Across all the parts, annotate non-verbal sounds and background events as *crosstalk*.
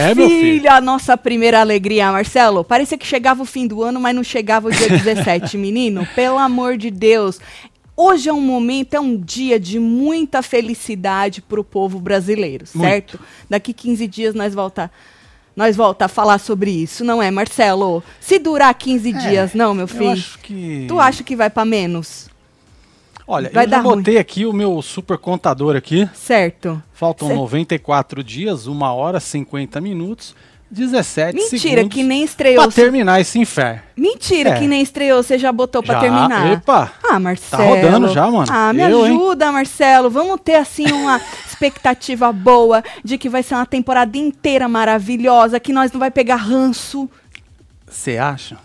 É, filho, meu filho. a nossa primeira alegria, Marcelo. Parecia que chegava o fim do ano, mas não chegava o dia *laughs* 17, menino. Pelo amor de Deus. Hoje é um momento, é um dia de muita felicidade pro povo brasileiro, certo? Daqui 15 dias nós volta nós volta a falar sobre isso, não é, Marcelo? Se durar 15 dias, não, meu Eu filho. acho que. Tu acha que vai pra menos? Olha, vai eu já ruim. botei aqui o meu super contador aqui. Certo. Faltam Cê- 94 dias, 1 hora 50 minutos, 17 Mentira, segundos. que nem estreou. Pra terminar esse inferno. Mentira, É. que nem estreou, você já botou pra Já, terminar. epa. Ah, Marcelo. rodando já, mano. Ah, me Eu, hein? ajuda, Marcelo. Vamos ter, assim, uma *laughs* expectativa boa de que vai ser uma temporada inteira maravilhosa, que nós não vai pegar ranço. Você acha?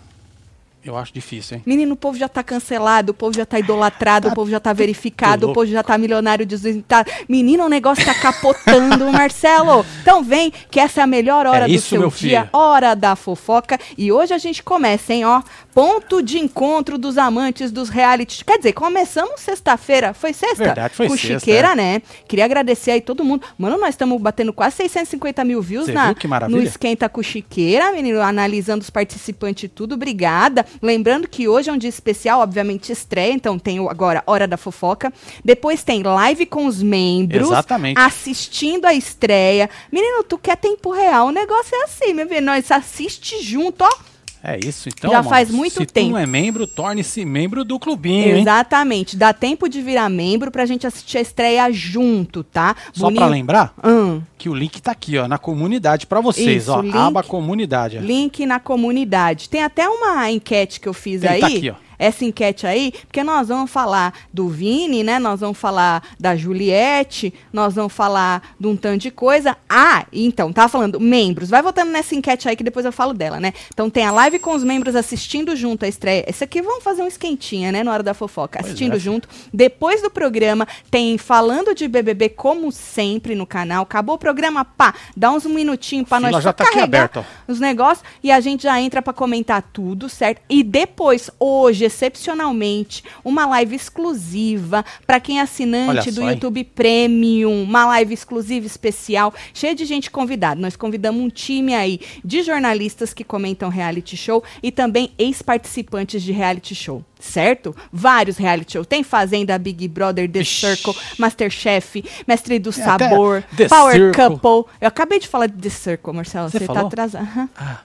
Eu acho difícil, hein? Menino, o povo já tá cancelado, o povo já tá idolatrado, o povo já tá verificado, o povo já tá milionário desventado. Menino, o negócio tá capotando, *laughs* Marcelo. Então vem, que essa é a melhor hora É do seu dia, filho. hora da fofoca. E hoje a gente começa, hein, ó. Ponto de encontro dos amantes dos reality. Quer dizer, começamos sexta-feira. Foi sexta? Verdade, foi Com sexta, Chiqueira, é. né? Queria agradecer aí todo mundo. Mano, nós estamos batendo quase 650 mil views na, no Esquenta com Chiqueira, menino, analisando os participantes e tudo. Obrigada. Lembrando que hoje é um dia especial, obviamente estreia, então tem agora Hora da Fofoca. Depois tem live com os membros. Exatamente. Assistindo a estreia. Menino, tu quer tempo real? O negócio é assim, meu filho. Nós assiste junto, ó. É isso, então. Já mano, faz muito se tempo. tu não é membro, torne-se membro do clubinho, hein? Exatamente. Dá tempo de virar membro pra gente assistir a estreia junto, tá? Só pra lembrar Hum. que o link tá aqui, ó, na comunidade pra vocês, Isso, ó. link- Aba comunidade. Link na comunidade. Tem até uma enquete que eu fiz Tem, aí. tá aqui, ó. Essa enquete aí, porque nós vamos falar do Vini, né? Nós vamos falar da Juliette, nós vamos falar de um tanto de coisa. Ah, então, tava falando membros. Vai votando nessa enquete aí que depois eu falo dela, né? Então tem a live com os membros assistindo junto a estreia. Esse aqui vamos fazer um esquentinha, né? Na hora da fofoca. Pois Assistindo é. junto. Depois do programa, tem falando de BBB como sempre no canal. Acabou o programa, pá, dá uns minutinhos pra nós já tá carregar aberta, ó. os negócios e a gente já entra pra comentar tudo, certo? E depois, hoje, excepcionalmente, uma live exclusiva pra quem é assinante do? YouTube Premium, uma live exclusiva especial, cheia de gente convidada. Nós convidamos um time aí de jornalistas que comentam reality show e também ex-participantes de reality show. Certo? Vários reality show. Tem Fazenda, Big Brother, The Ixi. Circle, Masterchef, Mestre do até Sabor, Power Circle. Couple. Eu acabei de falar de The Circle, Marcelo. Você Você tá atrasado. Aham. Ah,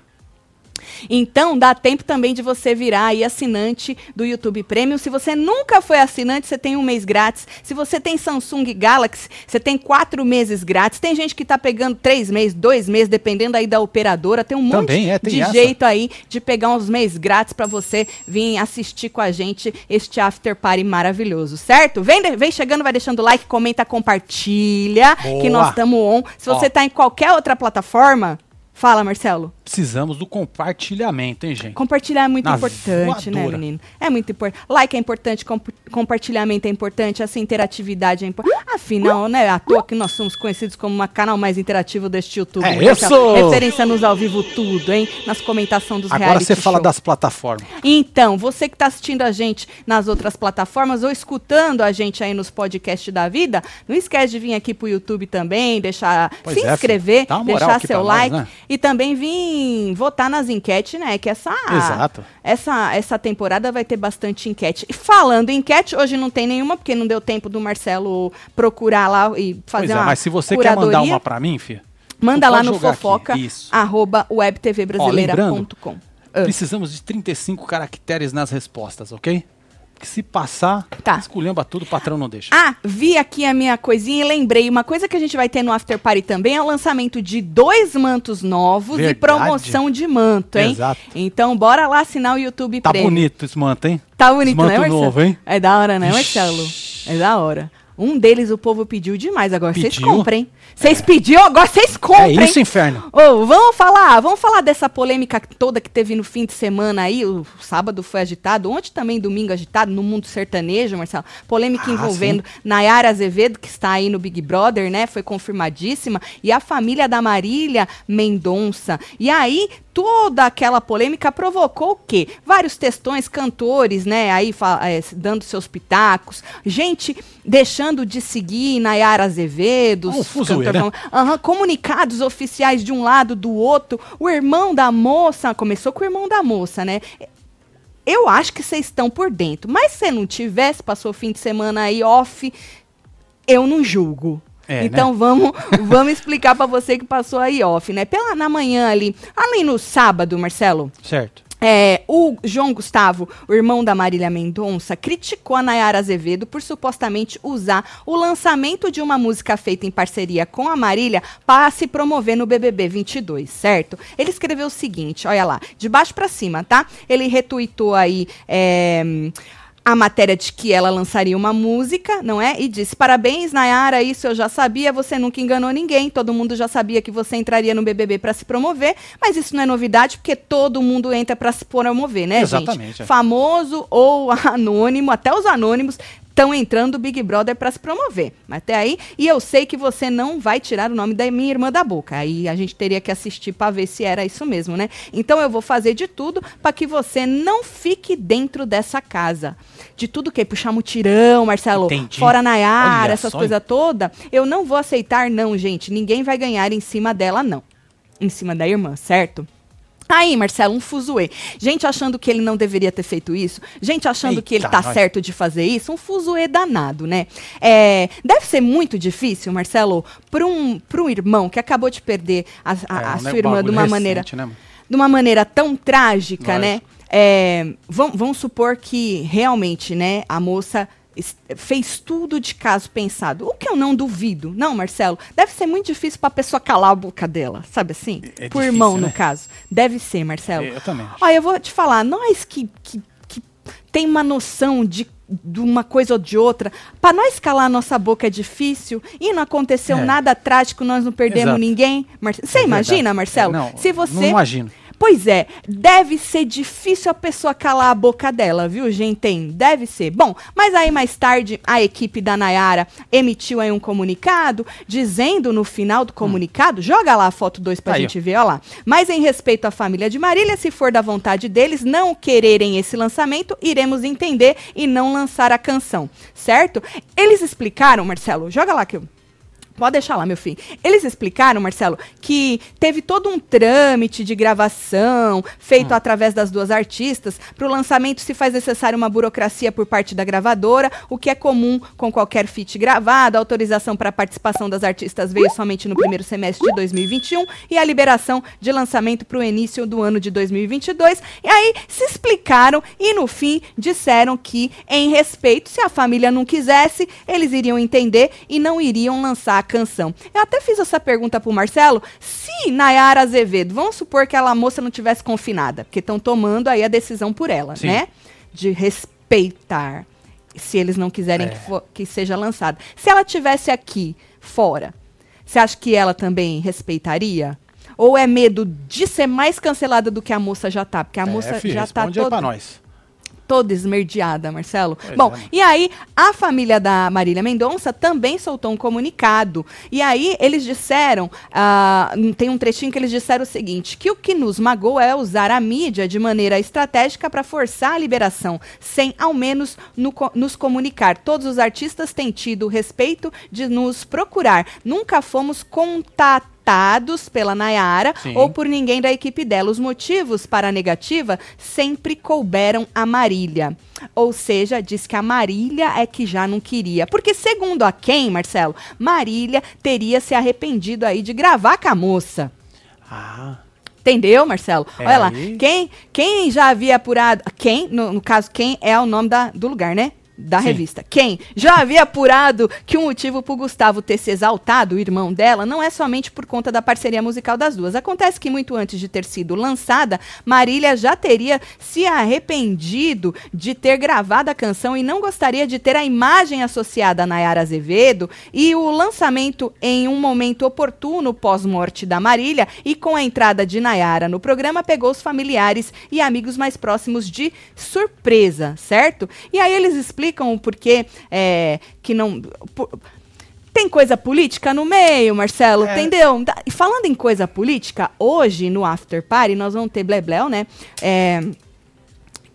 Então, dá tempo também de você virar aí assinante do YouTube Premium. Se você nunca foi assinante, você tem um mês grátis. Se você tem Samsung Galaxy, você tem quatro meses grátis. Tem gente que tá pegando três meses, dois meses, dependendo aí da operadora. Tem um monte Também é, tem de essa. jeito aí de pegar uns meses grátis pra você vir assistir com a gente este After Party maravilhoso, certo? Vem, vem chegando, vai deixando like, comenta, compartilha, que Boa. nós estamos on. Se você Ó. tá em qualquer outra plataforma, fala, Marcelo. precisamos do compartilhamento, hein, gente? Compartilhar é muito Na importante, né, voadora. menino? É muito importante. Like é importante, comp- compartilhamento é importante, essa interatividade é importante. Afinal, né, à toa que nós somos conhecidos como o canal mais interativo deste YouTube. É né, isso! Referência nos ao vivo tudo, hein? Nas comentações dos Agora reality você fala show. das plataformas. Então, você que está assistindo a gente nas outras plataformas ou escutando a gente aí nos podcasts da vida, não esquece de vir aqui pro YouTube também, deixar, Pois se é, inscrever, deixar seu pra nós, like né? E também vir votar nas enquetes, né? Que essa Exato. essa essa temporada vai ter bastante enquete. E falando em enquete, hoje não tem nenhuma porque não deu tempo do Marcelo procurar lá e fazer Pois é, uma mas se você quer mandar curadoria, uma pra mim, filha, manda lá no fofoca arroba webtvbrasileira.com. Ah. precisamos de 35 caracteres nas respostas, ok? Que se passar, Tá. esculhamba tudo, o patrão não deixa. Ah, vi aqui a minha coisinha e lembrei. Uma coisa que a gente vai ter no After Party também é o lançamento de dois mantos novos e Verdade. promoção de manto, hein? Exato. Então, bora lá assinar o YouTube Tá Premium. bonito esse manto, hein? Tá bonito, Esse né, manto Marcelo? novo, hein? É da hora, né. Marcelo? É da hora. Um deles o povo pediu demais. Agora vocês? É. comprem. Vocês pediram, agora vocês comprem. É isso, inferno. Ô, vamos falar, vamos falar dessa polêmica toda que teve no fim de semana aí. O sábado foi agitado, ontem também domingo agitado no mundo sertanejo, Marcelo. Polêmica Ah, envolvendo Nayara Azevedo, que está aí no Big Brother, né? Foi confirmadíssima. E a família da Marília Mendonça. E aí toda aquela polêmica provocou o quê? Vários textões, cantores, né, aí é, dando seus pitacos, gente deixando de seguir Nayara Azevedo, um fuzuê, né? uhum, comunicados oficiais de um lado, do outro, o irmão da moça, começou com o irmão da moça, né? Eu acho que vocês estão por dentro, mas se não tivesse, passou o fim de semana aí off, eu não julgo. É, então né? vamos, vamos explicar para você que passou aí off, né? Pela na manhã ali, além no sábado, Marcelo. Certo. É, o João Gustavo, o irmão da Marília Mendonça, criticou a Nayara Azevedo por supostamente usar o lançamento de uma música feita em parceria com a Marília para se promover no BBB 22, certo? Ele escreveu o seguinte, olha lá, de baixo para cima, tá? Ele retuitou aí é, a matéria de que ela lançaria uma música, não é? E disse: Parabéns, Nayara, isso eu já sabia, você nunca enganou ninguém, todo mundo já sabia que você entraria no BBB para se promover, mas isso não é novidade porque todo mundo entra para se promover, né, Exatamente, gente? É. Famoso ou *laughs* anônimo, até os anônimos estão entrando o Big Brother para se promover. Até aí, e eu sei que você não vai tirar o nome da minha irmã da boca. Aí a gente teria que assistir para ver se era isso mesmo, né? Então eu vou fazer de tudo para que você não fique dentro dessa casa. De tudo que puxar mutirão, Marcelo, Entendi. fora Nayara, essas coisas todas, eu não vou aceitar não, gente. Ninguém vai ganhar em cima dela não. Em cima da irmã, certo? Aí, Marcelo, um fuzuê. Gente achando que ele não deveria ter feito isso, gente achando Eita, que ele tá certo de fazer isso, um fuzuê danado, né? É, deve ser muito difícil, Marcelo, para um, um irmão que acabou de perder a, a, é, a sua irmã de uma recente, maneira. Né? De uma maneira tão trágica, Nós. né? É, vamos, vamos supor que realmente, né, a moça fez tudo de caso pensado. O que eu não duvido. Não, Marcelo, deve ser muito difícil para a pessoa calar a boca dela, sabe assim? É Por difícil, irmão, né? no caso. Deve ser, Marcelo. Eu também. Olha, eu vou te falar, nós que, que, que tem uma noção de de uma coisa ou de outra. Para nós calar a nossa boca é difícil e não aconteceu é. nada trágico, nós não perdemos Exato. ninguém. Você é imagina, Marcelo? É, não, se você não imagino. Pois é, deve ser difícil a pessoa calar a boca dela, viu, gente? Deve ser. Bom, mas aí mais tarde a equipe da Nayara emitiu aí um comunicado dizendo no final do comunicado, hum. joga lá a foto 2 pra aí, gente ó. ver, ó lá. Mas em respeito à família de Marília, se for da vontade deles não quererem esse lançamento, iremos entender e não lançar a canção, certo? Eles explicaram, Marcelo, joga lá que eu Pode deixar lá, meu filho. Eles explicaram, Marcelo, que teve todo um trâmite de gravação feito hum. através das duas artistas. Para o lançamento se faz necessário uma burocracia por parte da gravadora, o que é comum com qualquer feat gravado. A autorização para a participação das artistas veio somente no primeiro semestre de 2021 e a liberação de lançamento para o início do ano de 2022. E aí se explicaram e no fim disseram que, em respeito, se a família não quisesse, eles iriam entender e não iriam lançar canção. Eu até fiz essa pergunta pro Marcelo. Se Nayara Azevedo, vamos supor que aquela moça não tivesse confinada, porque estão tomando aí a decisão por ela, Sim. né? De respeitar. Se eles não quiserem é. que, for, que seja lançada. Se ela tivesse aqui, fora, você acha que ela também respeitaria? Ou é medo de ser mais cancelada do que a moça já tá? Porque a é, moça filho, já tá toda... nós toda esmerdeada, Marcelo. Pois Bom, é. e aí a família da Marília Mendonça também soltou um comunicado. E aí eles disseram, uh, tem um trechinho que eles disseram o seguinte, que o que nos magoa é usar a mídia de maneira estratégica para forçar a liberação, sem ao menos no, nos comunicar. Todos os artistas têm tido o respeito de nos procurar. Nunca fomos contatos citados pela Nayara Sim. ou por ninguém da equipe dela. Os motivos para a negativa sempre couberam a Marília. Ou seja, diz que a Marília é que já não queria. Porque, segundo a quem, Marcelo, Marília teria se arrependido aí de gravar com a moça. Ah. Entendeu, Marcelo? É Olha lá. Quem, quem já havia apurado. Quem, no, no caso, quem é o nome da, do lugar, né? Da Sim. revista. Quem já havia apurado que o motivo para Gustavo ter se exaltado, o irmão dela, não é somente por conta da parceria musical das duas. Acontece que muito antes de ter sido lançada, Marília já teria se arrependido de ter gravado a canção e não gostaria de ter a imagem associada a Nayara Azevedo e o lançamento em um momento oportuno pós-morte da Marília e com a entrada de Nayara no programa pegou os familiares e amigos mais próximos de surpresa, certo? E aí eles explicam explicam o porquê é, que não. Por, Tem coisa política no meio, Marcelo, É. entendeu? Da- E falando em coisa política, hoje no After Party nós vamos ter Blebleu, né? É,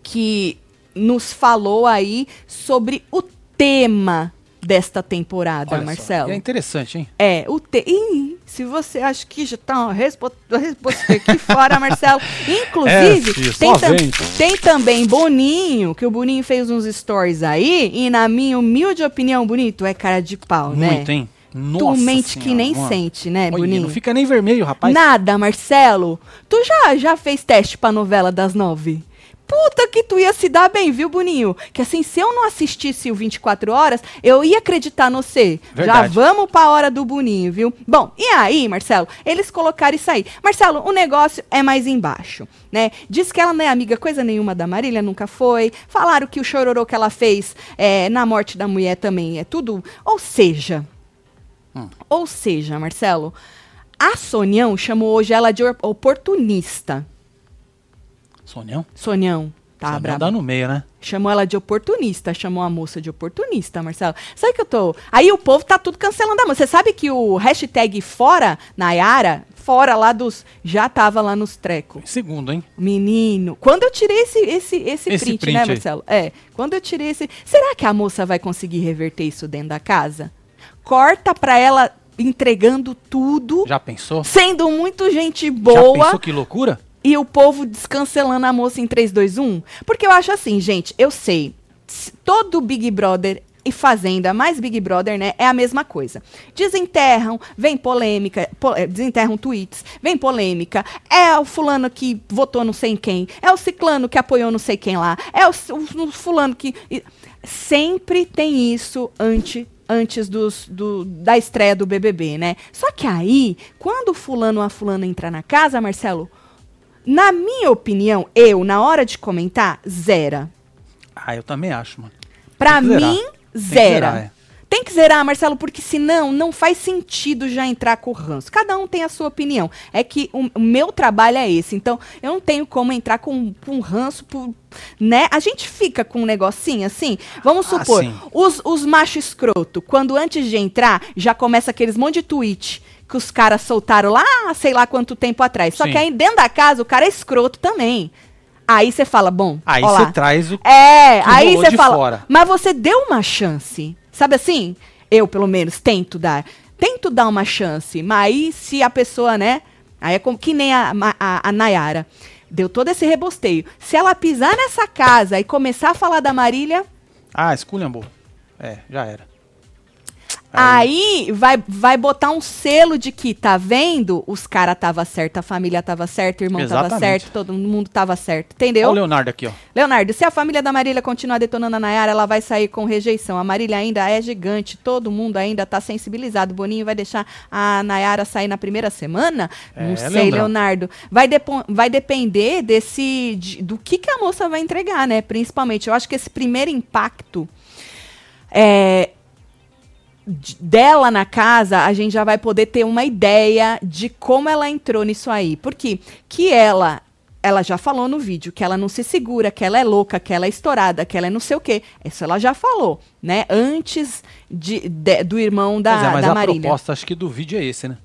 que nos falou aí sobre o tema desta temporada, Olha só, Marcelo. É interessante, hein? É, o te... Ih, se você acha que já tá resposta aqui fora, *laughs* Marcelo. Inclusive, É, filho, tem, tam- tem também Boninho, que o Boninho fez uns stories aí, e na minha humilde opinião, Bonito é cara de pau, né? Muito, hein? Nossa tu mente que Senhora, nem mano. sente, né, Olha, Boninho? Não fica nem vermelho, rapaz. Nada, Marcelo. Tu já, já fez teste pra novela das nove? Puta que tu ia se dar bem, viu, Boninho? Que assim, se eu não assistisse o 24 horas, eu ia acreditar no você. Já vamos pra hora do Boninho, viu? Bom, e aí, Marcelo? Eles colocaram isso aí. Marcelo, o negócio é mais embaixo, né? Diz que ela não é amiga coisa nenhuma da Marília, nunca foi. Falaram que o chororô que ela fez é, na morte da mulher também é tudo. Ou seja, Hum. ou seja, Marcelo, a Sonião chamou hoje ela de or- oportunista. Sonhão? Sonião, tá Sonhão brava. dá no meio, né? Chamou ela de oportunista, chamou a moça de oportunista, Marcelo. Sabe que eu tô. Aí o povo tá tudo cancelando a moça. Você sabe que o hashtag fora Nayara, fora lá dos. Já tava lá nos trecos. Segundo, hein? Menino, quando eu tirei esse, esse, esse, Esse print, print né, aí. Marcelo? É, quando eu tirei esse. Será que a moça vai conseguir reverter isso dentro da casa? Corta pra ela entregando tudo, Já pensou? sendo muito gente Já boa pensou que loucura? E o povo descancelando a moça em 3, 2, 1? Porque eu acho assim, gente, eu sei, todo Big Brother e Fazenda, mais Big Brother, né, é a mesma coisa. Desenterram, vem polêmica, po- eh, desenterram tweets, vem polêmica, é o fulano que votou não sei em quem, é o ciclano que apoiou não sei quem lá, é o, o- fulano que... Sempre tem isso antes antes dos, do, da estreia do BBB, né? Só que aí, quando o fulano ou a fulana entra na casa, Marcelo, na minha opinião, eu, na hora de comentar, zera. Ah, eu também acho, mano. Pra mim, Tem que zera. zerar, é. Tem que zerar, Marcelo, porque senão não faz sentido já entrar com o ranço. Cada um tem a sua opinião. É que o, o meu trabalho é esse. Então, eu não tenho como entrar com, com ranço, por, né? A gente fica com um negocinho assim. Vamos Ah, supor, sim. os, os machos escroto, quando antes de entrar, já começa aqueles monte de tweet que os caras soltaram lá, sei lá quanto tempo atrás. Só Sim. que aí dentro da casa, o cara é escroto também. Aí você fala, bom, Aí você traz o. É, que aí você fala, fora. mas você deu uma chance. Sabe assim? Eu, pelo menos, tento dar. Tento dar uma chance. Mas aí, se a pessoa, né? Aí é como que nem a, a, a Nayara. Deu todo esse rebosteio. Se ela pisar nessa casa e começar a falar da Marília, Ah, esculhambou. É, já era. Aí vai, vai botar um selo de que, tá vendo? Os caras tava certo, a família tava certa, o irmão tava Exatamente. certo, todo mundo tava certo. Olha Entendeu? o Leonardo aqui, ó. Leonardo, se a família da Marília continuar detonando a Nayara, ela vai sair com rejeição. A Marília ainda é gigante, todo mundo ainda tá sensibilizado. Boninho vai deixar a Nayara sair na primeira semana? Não É, sei, Leandrão. Leonardo. Vai, depo- vai depender desse de- do que, que a moça vai entregar, né? Principalmente. Eu acho que esse primeiro impacto é, dela na casa, a gente já vai poder ter uma ideia de como ela entrou nisso aí. Porque que ela, ela já falou no vídeo que ela não se segura, que ela é louca, que ela é estourada, que ela é não sei o quê. Isso ela já falou, né? Antes de, de- do irmão da, Pois é, mas da a Marília. proposta acho que do vídeo é esse, né?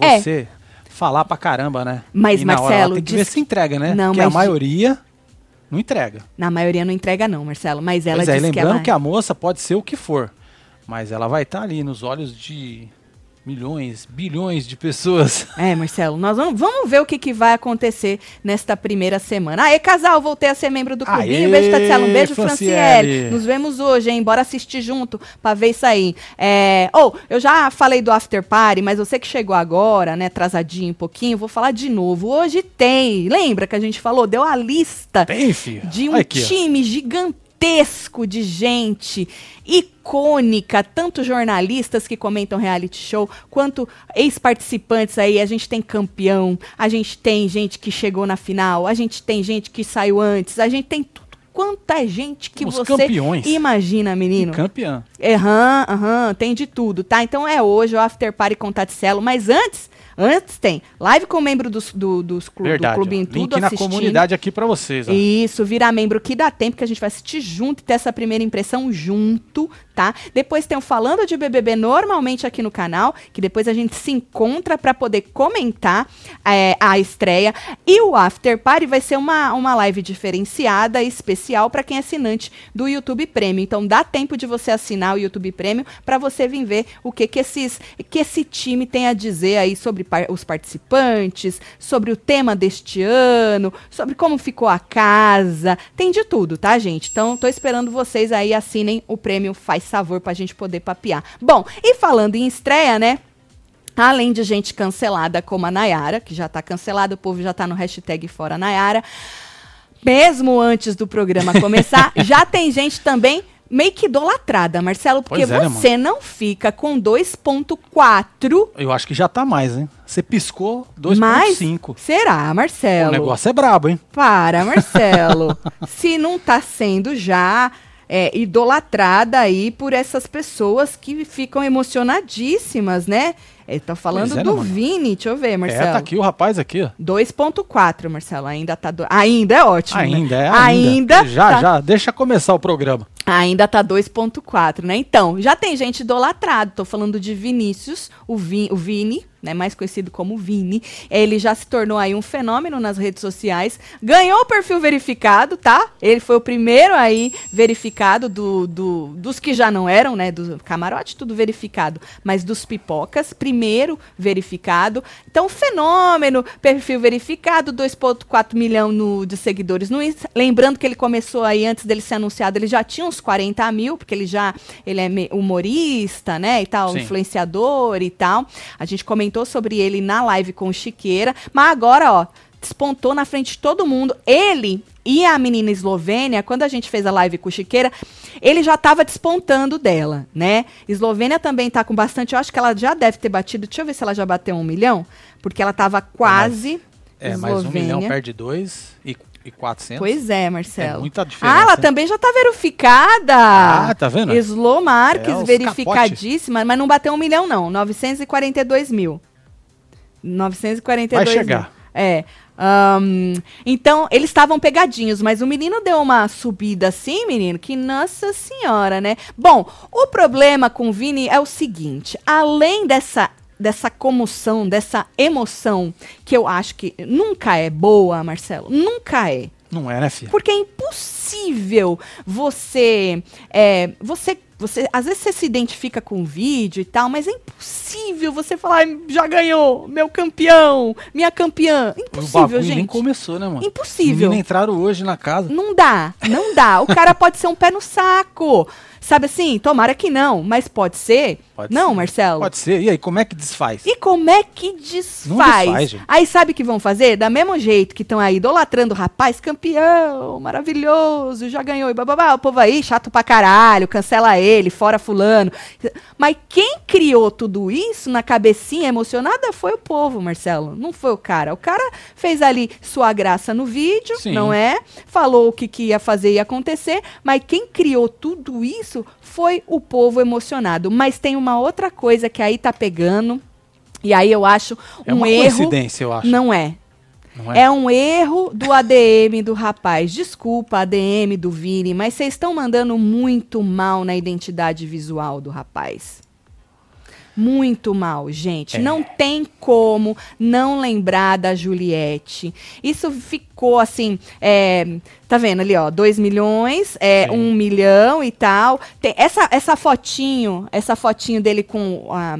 É. Você falar pra caramba, né? Mas, E Marcelo, tem que ver se entrega, né? Não, Porque a mas di- maioria não entrega. Na maioria não entrega não, Marcelo. Mas ela Pois é, disse que lembrando ela... que a moça pode ser o que for, mas ela vai estar ali nos olhos de milhões, bilhões de pessoas. *laughs* É, Marcelo, nós vamos, vamos ver o que, que vai acontecer nesta primeira semana. Aê, casal, voltei a ser membro do clubinho. Aê, beijo, Tatiana. Um beijo, Franciele. Franciele. Nos vemos hoje, hein? Bora assistir junto pra ver isso aí. É... Oh, eu já falei do After Party, mas você que chegou agora, né, atrasadinho um pouquinho, vou falar de novo. Hoje tem. Lembra que a gente falou? Deu a lista Tem, de um aqui, ó. time gigantesco de gente icônica, tanto jornalistas que comentam reality show, quanto ex-participantes aí. A gente tem campeão, a gente tem gente que chegou na final, a gente tem gente que saiu antes, a gente tem tudo. Quanta gente que Os você campeões. imagina, menino. Campeã. Aham, aham, tem de tudo, tá? Então é hoje o After Party com Taticelo, mas antes, Antes tem live com membro dos, do, dos clu, Verdade. do Clube em. Tudo Link na assistindo. comunidade aqui pra vocês. Ó. Isso, virar membro que dá tempo que a gente vai assistir junto e ter essa primeira impressão junto, tá? Depois tem o Falando de BBB normalmente aqui no canal, que depois a gente se encontra pra poder comentar é, a estreia. E o After Party vai ser uma, uma live diferenciada, especial pra quem é assinante do YouTube Premium. Então dá tempo de você assinar o YouTube Premium pra você vir ver o que que, esses, que esse time tem a dizer aí sobre par- os participantes, sobre o tema deste ano, sobre como ficou a casa. Tem de tudo, tá, gente? Então, tô esperando vocês aí assinem o prêmio Faz Favor pra gente poder papear. Bom, e falando em estreia, né? Além de gente cancelada como a Nayara, que já tá cancelada, o povo já tá no hashtag Fora Nayara. Mesmo antes do programa começar, *laughs* já tem gente também meio que idolatrada, Marcelo, porque é, né, você não fica com 2.4 Eu acho que já tá mais, hein? Você piscou mais. 2.5. Será, Marcelo? O negócio é brabo, hein? Para, Marcelo. *laughs* Se não tá sendo já é, idolatrada aí por essas pessoas que ficam emocionadíssimas, né? Ele tá falando é, né, do mano? Vini, deixa eu ver, Marcelo. É, tá aqui o rapaz aqui, ó. 2.4, Marcelo, ainda tá do... ainda é ótimo, né? Ainda, é ainda. ainda. Já, tá- já. Deixa começar o programa. Ainda tá 2.4, né? Então, já tem gente idolatrado. Tô falando de Vinícius, o, Vi, o Vini, né? Mais conhecido como Vini. Ele já se tornou aí um fenômeno nas redes sociais. Ganhou o perfil verificado, tá? Ele foi o primeiro aí verificado do, do- dos que já não eram, né? Do camarote, tudo verificado. Mas dos pipocas, primeiro verificado. Então, fenômeno, perfil verificado, 2.4 milhão no, de seguidores no Insta. Lembrando que ele começou aí, antes dele ser anunciado, ele já tinha uns 40 mil, porque ele já ele é humorista, né, e tal, Sim. influenciador e tal. A gente comentou sobre ele na live com o Chiqueira, mas agora, ó, despontou na frente de todo mundo. Ele e a menina eslovênia, quando a gente fez a live com o Chiqueira, ele já tava despontando dela, né? Eslovênia também tá com bastante, eu acho que ela já deve ter batido, deixa eu ver se ela já bateu um milhão, porque ela tava quase É, mais um milhão perde dois e, e 400. Pois é, Marcelo. É muita diferença, Ah, ela também já tá verificada. Ah, tá vendo? Slow Marques, É, verificadíssima, mas não bateu um milhão, não. 942 mil. 942 Vai mil. chegar. É. ahn, então, eles estavam pegadinhos, mas o menino deu uma subida assim, menino, que nossa senhora, né? Bom, o problema com o Vini é o seguinte: além dessa. Dessa comoção, dessa emoção, que eu acho que nunca é boa, Marcelo. Nunca é. Não é, né, filha? Porque é impossível você, é, você, você, às vezes você se identifica com o vídeo e tal, mas é impossível você falar, "Ai, já ganhou, meu campeão, minha campeã. O Impossível, nem gente. começou, né, mano? Impossível. Os meninos entraram hoje na casa. Não dá, não dá. O cara pode ser um pé no saco. Sabe assim? Tomara que não, mas pode ser. Pode não, ser. Marcelo? Pode ser. E aí, como é que desfaz? E como é que Não desfaz? desfaz, gente. aí sabe o que vão fazer? Da mesmo jeito que estão aí idolatrando o rapaz, campeão, maravilhoso, já ganhou e bababá. O povo aí, chato pra caralho, cancela ele, fora fulano. Mas quem criou tudo isso na cabecinha emocionada foi o povo, Marcelo. Não foi o cara. O cara fez ali sua graça no vídeo, Sim. não é? Falou o que, que ia fazer e ia acontecer, mas quem criou tudo isso foi o povo emocionado. Mas tem uma outra coisa que aí tá pegando, e aí eu acho É um uma erro. coincidência, eu acho. Não é. Não É um erro do ADM do rapaz. Desculpa, ADM do Vini, mas vocês estão mandando muito mal na identidade visual do rapaz. Muito mal, gente. É. Não tem como não lembrar da Juliette. Isso ficou assim. é, tá vendo ali, ó? 2 milhões, é, Sim. 1 um milhão e tal. Tem essa, essa fotinho, essa fotinho dele com a.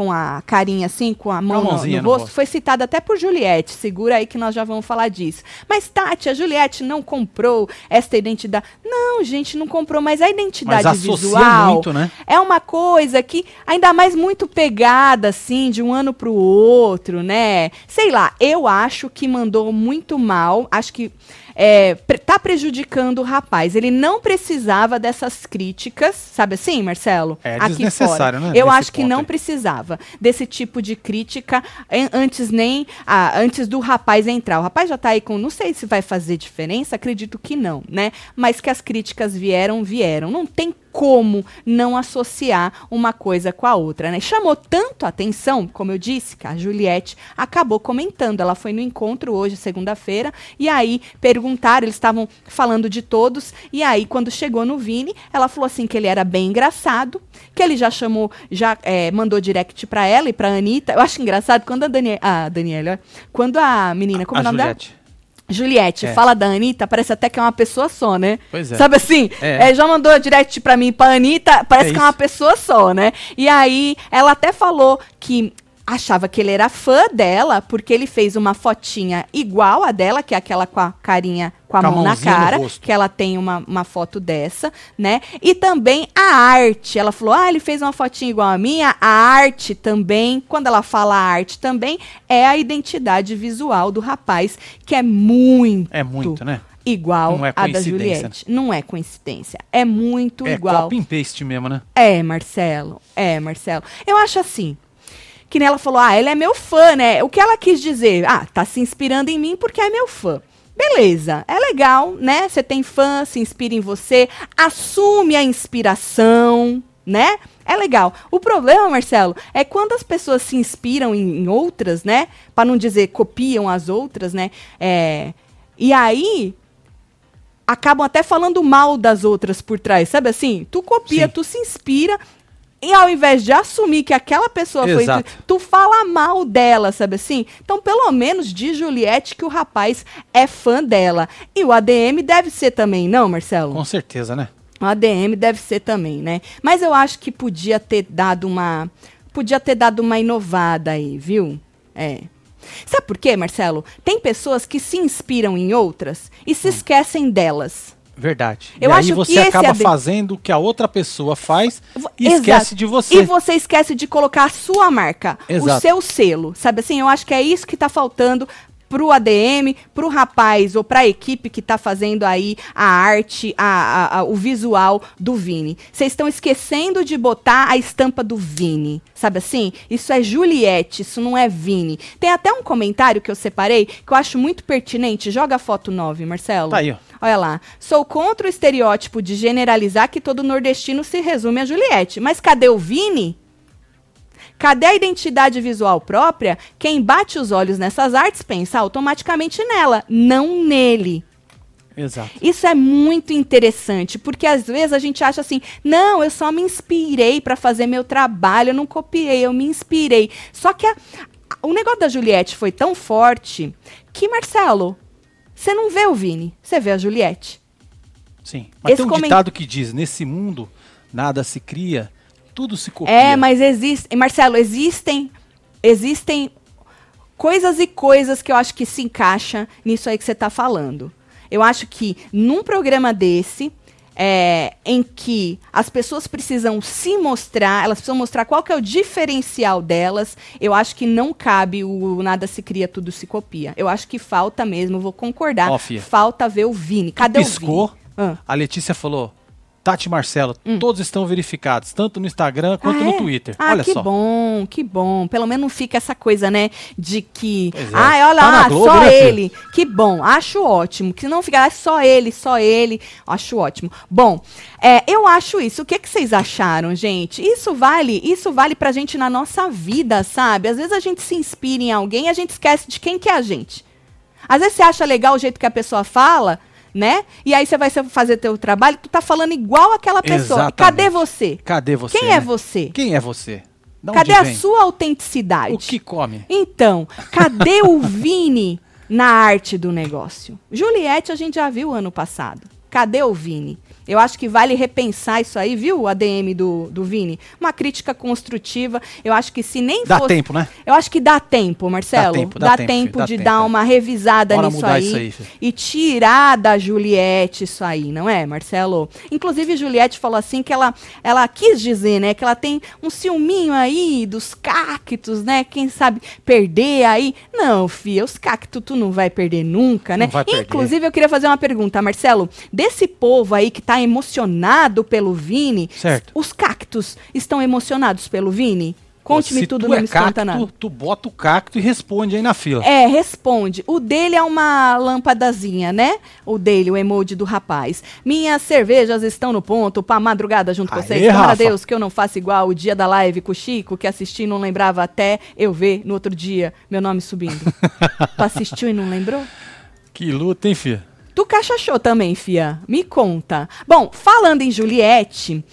Com a carinha assim, com a mão no, no rosto, foi citada até por Juliette. Segura aí que nós já vamos falar disso. Mas, Tati, a Juliette não comprou esta identidade. Não, gente, não comprou, mas a identidade Mas visual muito, né? é uma coisa que, ainda mais muito pegada, assim, de um ano pro outro, né? Sei lá, eu acho que mandou muito mal. Acho que é, tá prejudicando o rapaz. Ele não precisava dessas críticas, sabe assim, Marcelo? É Aqui desnecessário, fora. né, Eu acho que não aí. precisava desse tipo de crítica an- antes nem ah, antes do rapaz entrar. O rapaz já tá aí com, não sei se vai fazer diferença, acredito que não, né? Mas que as críticas vieram, vieram. Não tem como não associar uma coisa com a outra, né? Chamou tanto a atenção, como eu disse, que a Juliette acabou comentando. Ela foi no encontro hoje, segunda-feira, e aí perguntaram, eles estavam falando de todos, e aí quando chegou no Vini, ela falou assim que ele era bem engraçado, que ele já chamou, já é, mandou direct pra ela e pra Anitta. Eu acho engraçado quando a, Danie a Daniela, quando a menina, como é o nome Juliette. dela? Juliette, É. fala da Anitta, parece até que é uma pessoa só, né? Pois é. Sabe assim? É. É, já mandou direct pra mim pra Anitta, parece É que é uma pessoa só, né? E aí, ela até falou que achava que ele era fã dela, porque ele fez uma fotinha igual a dela, que é aquela com a carinha, com a Com mão na cara, que ela tem uma, uma foto dessa, né? E também a arte. Ela falou, ah, ele fez uma fotinha igual a minha. A arte também, quando ela fala arte também, é a identidade visual do rapaz, que é muito É muito, né? igual Não é a da coincidência, Juliette. Não é coincidência. É muito É igual. copy and paste mesmo, né? É, Marcelo. É, Marcelo. Eu acho assim. Que nem ela falou, ah, ele é meu fã, né? O que ela quis dizer? Ah, tá se inspirando em mim porque é meu fã. Beleza, é legal, né? Você tem fã, se inspira em você, assume a inspiração, né? É legal. O problema, Marcelo, é quando as pessoas se inspiram em, em outras, né? Pra não dizer copiam as outras, né? É, e aí acabam até falando mal das outras por trás, sabe assim? Tu copia, Sim. tu se inspira e ao invés de assumir que aquela pessoa Exato. foi, tu fala mal dela, sabe assim? Então, pelo menos de Juliette que o rapaz é fã dela. E o ADM deve ser também, não, Marcelo? Com certeza, né? O ADM deve ser também, né? Mas eu acho que podia ter dado uma. Podia ter dado uma inovada aí, viu? É. Sabe por quê, Marcelo? Tem pessoas que se inspiram em outras e se esquecem delas. Verdade. Eu e aí você acaba é fazendo o que a outra pessoa faz e Exato. esquece de você. E você esquece de colocar a sua marca, o Exato. seu selo. Sabe assim? Eu acho que é isso que tá faltando pro ADM, pro rapaz ou pra equipe que tá fazendo aí a arte, a, a- a- o visual do Vini. Vocês estão esquecendo de botar a estampa do Vini. Sabe assim? Isso é Juliette, isso não é Vini. Tem até um comentário que eu separei que eu acho muito pertinente. Joga a foto 9, Marcelo. Tá aí, ó. Olha lá. Sou contra o estereótipo de generalizar que todo nordestino se resume a Juliette. Mas cadê o Vini? Cadê a identidade visual própria? Quem bate os olhos nessas artes pensa automaticamente nela, não nele. Exato. Isso é muito interessante, porque às vezes a gente acha assim: não, eu só me inspirei para fazer meu trabalho, eu não copiei, eu me inspirei. Só que a- o negócio da Juliette foi tão forte que, Marcelo, você não vê o Vini, você vê a Juliette. Sim. Mas Esse tem um comen- ditado que diz: nesse mundo nada se cria, tudo se copia. É, mas existem, Marcelo, existem, existem coisas e coisas que eu acho que se encaixa nisso aí que você está falando. Eu acho que num programa desse, é, em que as pessoas precisam se mostrar, elas precisam mostrar qual que é o diferencial delas, eu acho que não cabe o nada se cria, tudo se copia. Eu acho que falta mesmo, vou concordar, falta ver o Vini. Cadê Piscou, o Vini? Ah. a Letícia falou: Tati Marcelo, todos estão verificados, tanto no Instagram quanto Hum. Ah, no é? Twitter. Ah, Olha que só. bom, que bom. Pelo menos não fica essa coisa, né, de que, é. ai, olha Tá lá, Globo, só né, filho? ele. Que bom, acho ótimo. Que não fica, ah, só ele, só ele. Acho ótimo. Bom, é, eu acho isso. O que, que vocês acharam, gente? Isso vale, isso vale pra gente na nossa vida, sabe? Às vezes a gente se inspira em alguém e a gente esquece de quem que é a gente. Às vezes você acha legal o jeito que a pessoa fala, né? E aí você vai fazer teu trabalho, tu tá falando igual aquela pessoa. Exatamente. Cadê você? Cadê você? Quem né? é você? Quem é você? Cadê a sua autenticidade? O que come? Então, cadê o Vini na arte do negócio? Juliette a gente já viu ano passado. Cadê o Vini? Eu acho que vale repensar isso aí, viu, ADM do, do Vini? Uma crítica construtiva. Eu acho que se nem Dá fosse... tempo, né? Eu acho que dá tempo, Marcelo. Dá tempo, dá tempo, filho, dá de tempo, dar uma revisada Bora nisso aí, aí, e tirar da Juliette isso aí, não é, Marcelo? Inclusive, Juliette falou assim que ela, ela quis dizer, né, que ela tem um ciúminho aí dos cactos, né? Quem sabe perder aí. Não, filha, os cactos tu não vai perder nunca, né? Vai perder. Inclusive, eu queria fazer uma pergunta, Marcelo. Desse povo aí que tá emocionado pelo Vini, Certo. os cactos estão emocionados pelo Vini? Conte-me tudo, tu não é me conta nada. Tu bota o cacto e responde aí na fila. É, responde. O dele é uma lâmpadazinha, né? O dele, o emoji do rapaz. Minhas cervejas estão no ponto pra madrugada junto com Aê, vocês. Tomara Rafa. Deus que eu não faça igual o dia da live com o Chico, que assisti e não lembrava até eu ver no outro dia meu nome subindo. *laughs* tu assistiu e não lembrou? Que luta, hein, filha? Tu cachachou também, fia. Me conta. Bom, falando em Juliette,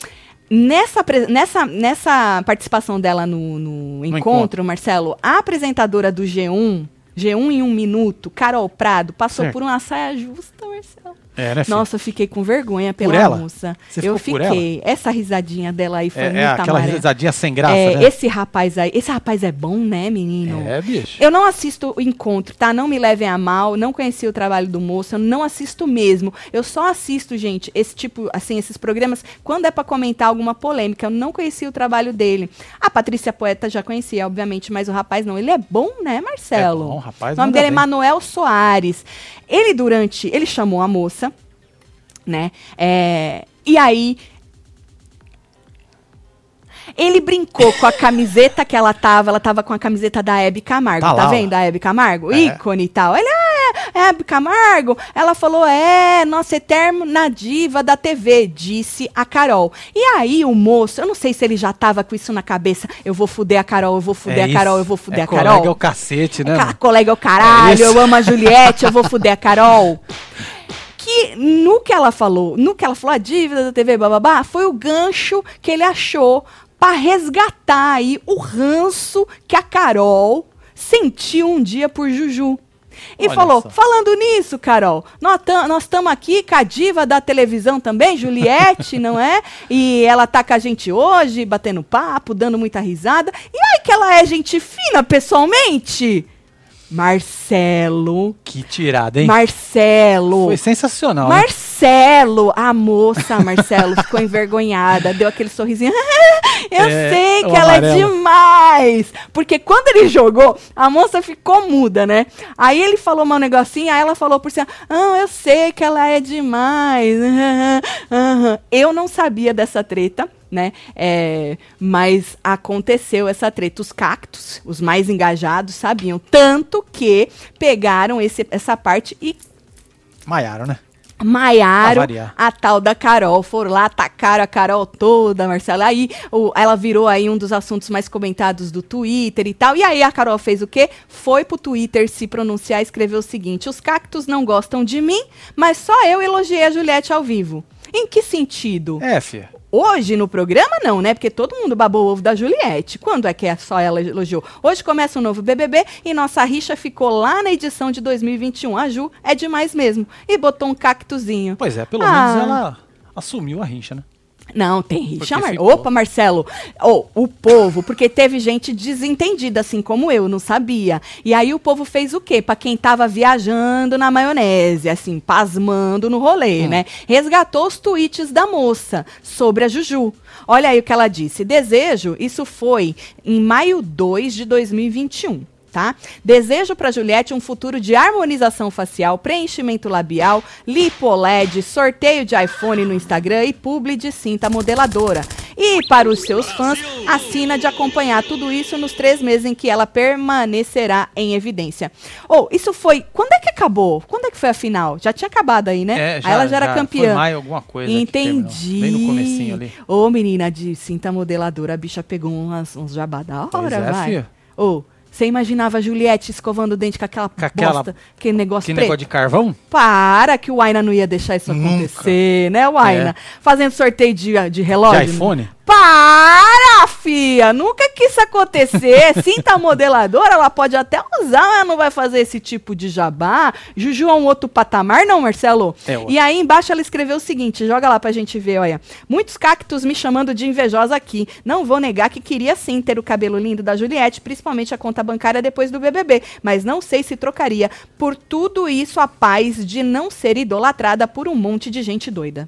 nessa, nessa, nessa participação dela no, no encontro, encontro. Marcelo, a apresentadora do G1, G1 em um minuto, Carol Prado, passou por uma saia justa, Marcelo. É, né? Nossa, eu fiquei com vergonha pela ela? moça. Você eu por fiquei. Essa risadinha dela aí foi É, muito é aquela amarela. risadinha sem graça, É, né? Esse rapaz aí, esse rapaz é bom, né, menino? É, bicho. Eu não assisto o encontro, tá? Não me levem a mal, não conheci o trabalho do moço, eu não assisto mesmo. Eu só assisto, gente, esse tipo, assim, esses programas quando é pra comentar alguma polêmica. Eu não conheci o trabalho dele. A Patrícia Poeta já conhecia, obviamente, mas o rapaz não. Ele é bom, né, Marcelo? É bom, rapaz, O nome dele é bem. Manuel Soares. Ele, durante. Ele chamou a moça, né? É, e aí. Ele brincou com a camiseta que ela tava. Ela tava com a camiseta da Hebe Camargo. Tá Tá, lá, ó. vendo a Hebe Camargo? É. Ícone e tal. Ele, ah, é Hebe Camargo. Ela falou, é, nossa eterna diva da TV, disse a Carol. E aí o moço, eu não sei se ele já tava com isso na cabeça. Eu vou fuder a Carol, eu vou fuder É a Carol, eu vou fuder é a Carol. colega é o cacete, né? Mano? colega é o É caralho, eu amo a *laughs* Juliette, eu vou fuder a Carol. Que no que ela falou, no que ela falou, a dívida da TV bababá, foi o gancho que ele achou pra resgatar aí o ranço que a Carol sentiu um dia por Juju. E Olha falou: só. falando nisso, Carol, nós estamos aqui com a diva da televisão também, Juliette, *laughs* não é? E ela tá com a gente hoje, batendo papo, dando muita risada. E ai que ela é gente fina pessoalmente! Marcelo. Que tirada, hein? Marcelo. Foi sensacional. né? Marcelo, a moça, Marcelo, ficou envergonhada, deu aquele sorrisinho. *laughs* Eu É, sei que ela é amarelo. demais. Porque quando ele jogou, a moça ficou muda, né? Aí ele falou um negocinho, aí ela falou por cima: Ah, eu sei que ela é demais. *laughs* Eu não sabia dessa treta. Né? É, mas aconteceu essa treta. Os cactos, os mais engajados, sabiam. Tanto que pegaram esse, essa parte e Maiaram, né? maiaram a tal da Carol. Foram lá, atacaram a Carol toda, Marcela. Aí o- ela virou aí um dos assuntos mais comentados do Twitter e tal. E aí a Carol fez o quê? Foi pro Twitter se pronunciar e escreveu o seguinte: os cactos não gostam de mim, mas só eu elogiei a Juliette ao vivo. Em que sentido? É, filha. Hoje no programa não, né? Porque todo mundo babou o ovo da Juliette. Quando é que é só ela elogiou? Hoje começa um novo BBB e nossa rixa ficou lá na edição de 2021. A Ju é demais mesmo. E botou um cactuzinho. Pois é, pelo Ah. menos ela assumiu a rincha, né? Não, tem Mar... ficou. Opa, Marcelo. Oh, o povo, porque teve gente desentendida, assim como eu, não sabia. E aí o povo fez o quê? Pra quem tava viajando na maionese, assim, pasmando no rolê, Hum. né? Resgatou os tweets da moça sobre a Juju. Olha aí o que ela disse. Desejo, isso foi em maio 2 de 2021. Tá? Desejo para Juliette um futuro de harmonização facial, preenchimento labial, lipoled, sorteio de iPhone no Instagram e publi de cinta modeladora. E para os seus fãs, assina de acompanhar tudo isso nos três meses em que ela permanecerá em evidência. Ou, isso foi. Quando é que acabou? Quando é que foi a final? Já tinha acabado aí, né? É, aí ela já era Foi campeã. maio alguma coisa. Entendi. Bem no comecinho ali. Ô, menina de cinta modeladora, a bicha pegou umas, uns jabá da Pois hora, é, vai. Ô, você imaginava a Juliette escovando o dente com aquela, Com aquela- bosta, aquele negócio Que preto? negócio de carvão? Para que o Aina não ia deixar isso Nunca. acontecer, né, o Aina? É. Fazendo sorteio de, de relógio. De iPhone? Para, fia! Nunca que isso acontecer. *laughs* Cinta modeladora, ela pode até usar, mas ela não vai fazer esse tipo de jabá. Juju é um outro patamar, não, Marcelo? É outro. E aí embaixo ela escreveu o seguinte, joga lá pra gente ver, olha. Muitos cactos me chamando de invejosa aqui. Não vou negar que queria sim ter o cabelo lindo da Juliette, principalmente a conta bancária depois do BBB, mas não sei se trocaria por tudo isso a paz de não ser idolatrada por um monte de gente doida.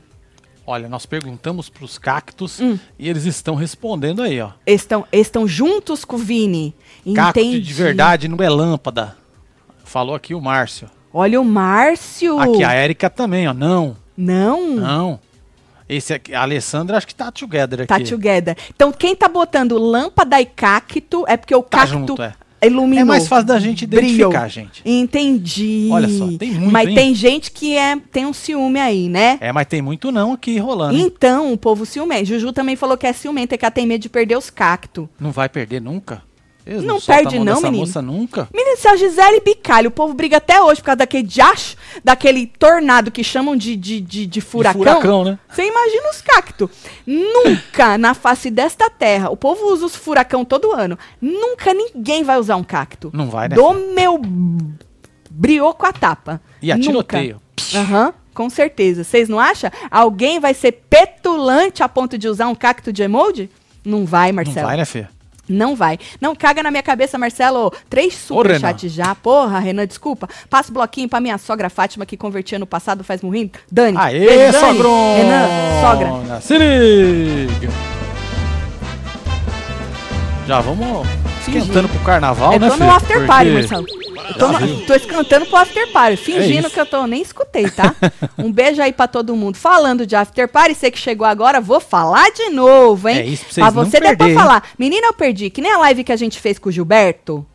Olha, nós perguntamos pros cactos Hum. e eles estão respondendo aí, ó. Estão, estão juntos com o Vini. Cacto Entendi. de verdade não é lâmpada. Falou aqui o Márcio. Olha o Márcio. Aqui a Érica também, ó. Não, Não? não. Esse aqui, a Alessandra, acho que tá together aqui. Tá together. Então, quem tá botando lâmpada e cacto é porque o Tá cacto junto, é. Iluminou. É mais fácil da gente brilhou. identificar, gente. Entendi. Olha só, tem muito, Mas hein? tem gente que é, tem um ciúme aí, né? É, mas tem muito não aqui rolando. hein? Então, o povo ciumento. Juju também falou que é ciumento, é que ela tem medo de perder os cactos. Não vai perder nunca? Eles Não soltam perde a mão não, menino. moça nunca? Menino, se a Gisele Bicalho, o povo briga até hoje por causa daquele diacho, daquele tornado que chamam de, de, de, de furacão. furacão, né? Você imagina os cactos. Nunca na face desta terra, o povo usa os furacão todo ano. Nunca ninguém vai usar um cacto. Não vai, né? Do meu briou com a tapa. E a Nunca. tiroteio. Aham, com certeza. Vocês não acham? Alguém vai ser petulante a ponto de usar um cacto de emoji? Não vai, Não Marcelo. vai, né, Fê? Não vai. Não caga na minha cabeça, Marcelo. Três superchats já. Porra, Renan, desculpa. Passa o bloquinho pra minha sogra Fátima, que convertia no passado, faz morrendo. Dani. Aê, Dani. sogrona! Renan, sogra. Se liga! Já vamos esquentando pro carnaval, Eu né, tô Fê? no after party, Porque- Marcelo. Eu tô, no- tô escantando pro after party, fingindo isso. que eu tô, nem escutei, tá? *laughs* Um beijo aí pra todo mundo. Falando de after party, você que chegou agora, vou falar de novo, hein? É isso pra vocês Mas não você deu pra perder, hein? falar. Menina, eu perdi, que nem a live que a gente fez com o Gilberto.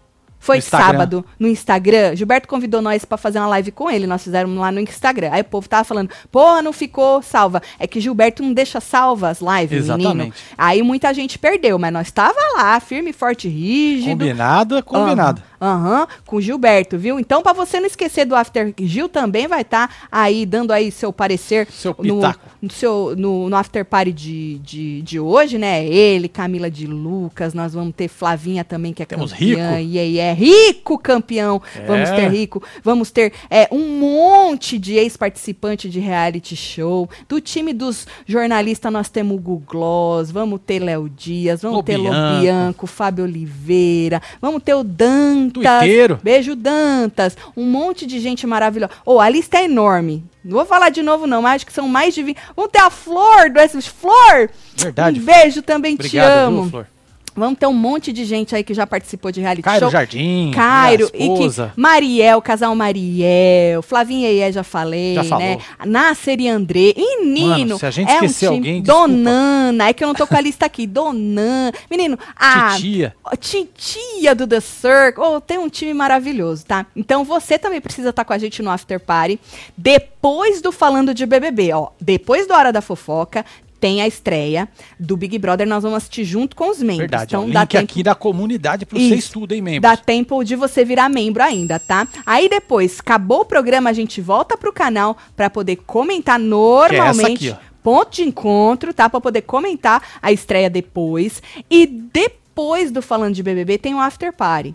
Foi No sábado, no Instagram. Gilberto convidou nós pra fazer uma live com ele. Nós fizemos lá no Instagram. Aí o povo tava falando, porra, não ficou salva. É que Gilberto não deixa salva as lives, menino. Exatamente. Aí muita gente perdeu, mas nós tava lá, firme, forte, rígido. Combinado é combinado. Aham, com o Gilberto, viu? Então, pra você não esquecer do After, Gil também vai estar aí dando aí seu parecer Seu no, no, seu, no, no After Party de, de, de hoje, né? Ele, Camila de Lucas, nós vamos ter Flavinha também, que é Temos campeã. Rico. E aí é rico campeão. É. Vamos ter rico. Vamos ter é, um monte de ex-participante de reality show. Do time dos jornalistas, nós temos o Gloss, vamos ter Léo Dias, vamos ter Lobianco. Lobianco, Fábio Oliveira, vamos ter o Dantas. Tuiteiro. Beijo, Dantas. Um monte de gente maravilhosa. Ô, a lista é enorme. Não vou falar de novo, não, mas acho que são mais de 20. Vamos ter a Flor do S. Flor! Verdade, Um beijo também, te Obrigado, amo. viu, Flor? Vamos ter um monte de gente aí que já participou de reality Cairo show. Jardim, Cairo, e que. Mariel, casal Mariel, Flavinha e já falei, Já falou. né? Nasser e André. Menino, Mano, se a gente é um esquecer time- alguém, desculpa. Donana, é que eu não tô com a lista aqui. Donan. Menino, a Titia. Titia do The Circle. Oh, tem um time maravilhoso, tá? Então você também precisa estar com a gente no After Party. Depois do Falando de BBB, ó. Depois da Hora da Fofoca, tem a estreia do Big Brother. Nós vamos assistir junto com os membros. Verdade, então dá link tempo aqui da comunidade pra Isso. vocês tudo, hein, membros? Dá tempo de você virar membro ainda, tá? Aí depois, acabou o programa, a gente volta pro canal pra poder comentar normalmente. aqui, ó. Ponto de encontro, tá? Pra poder comentar a estreia depois. E depois do Falando de BBB tem o After Party.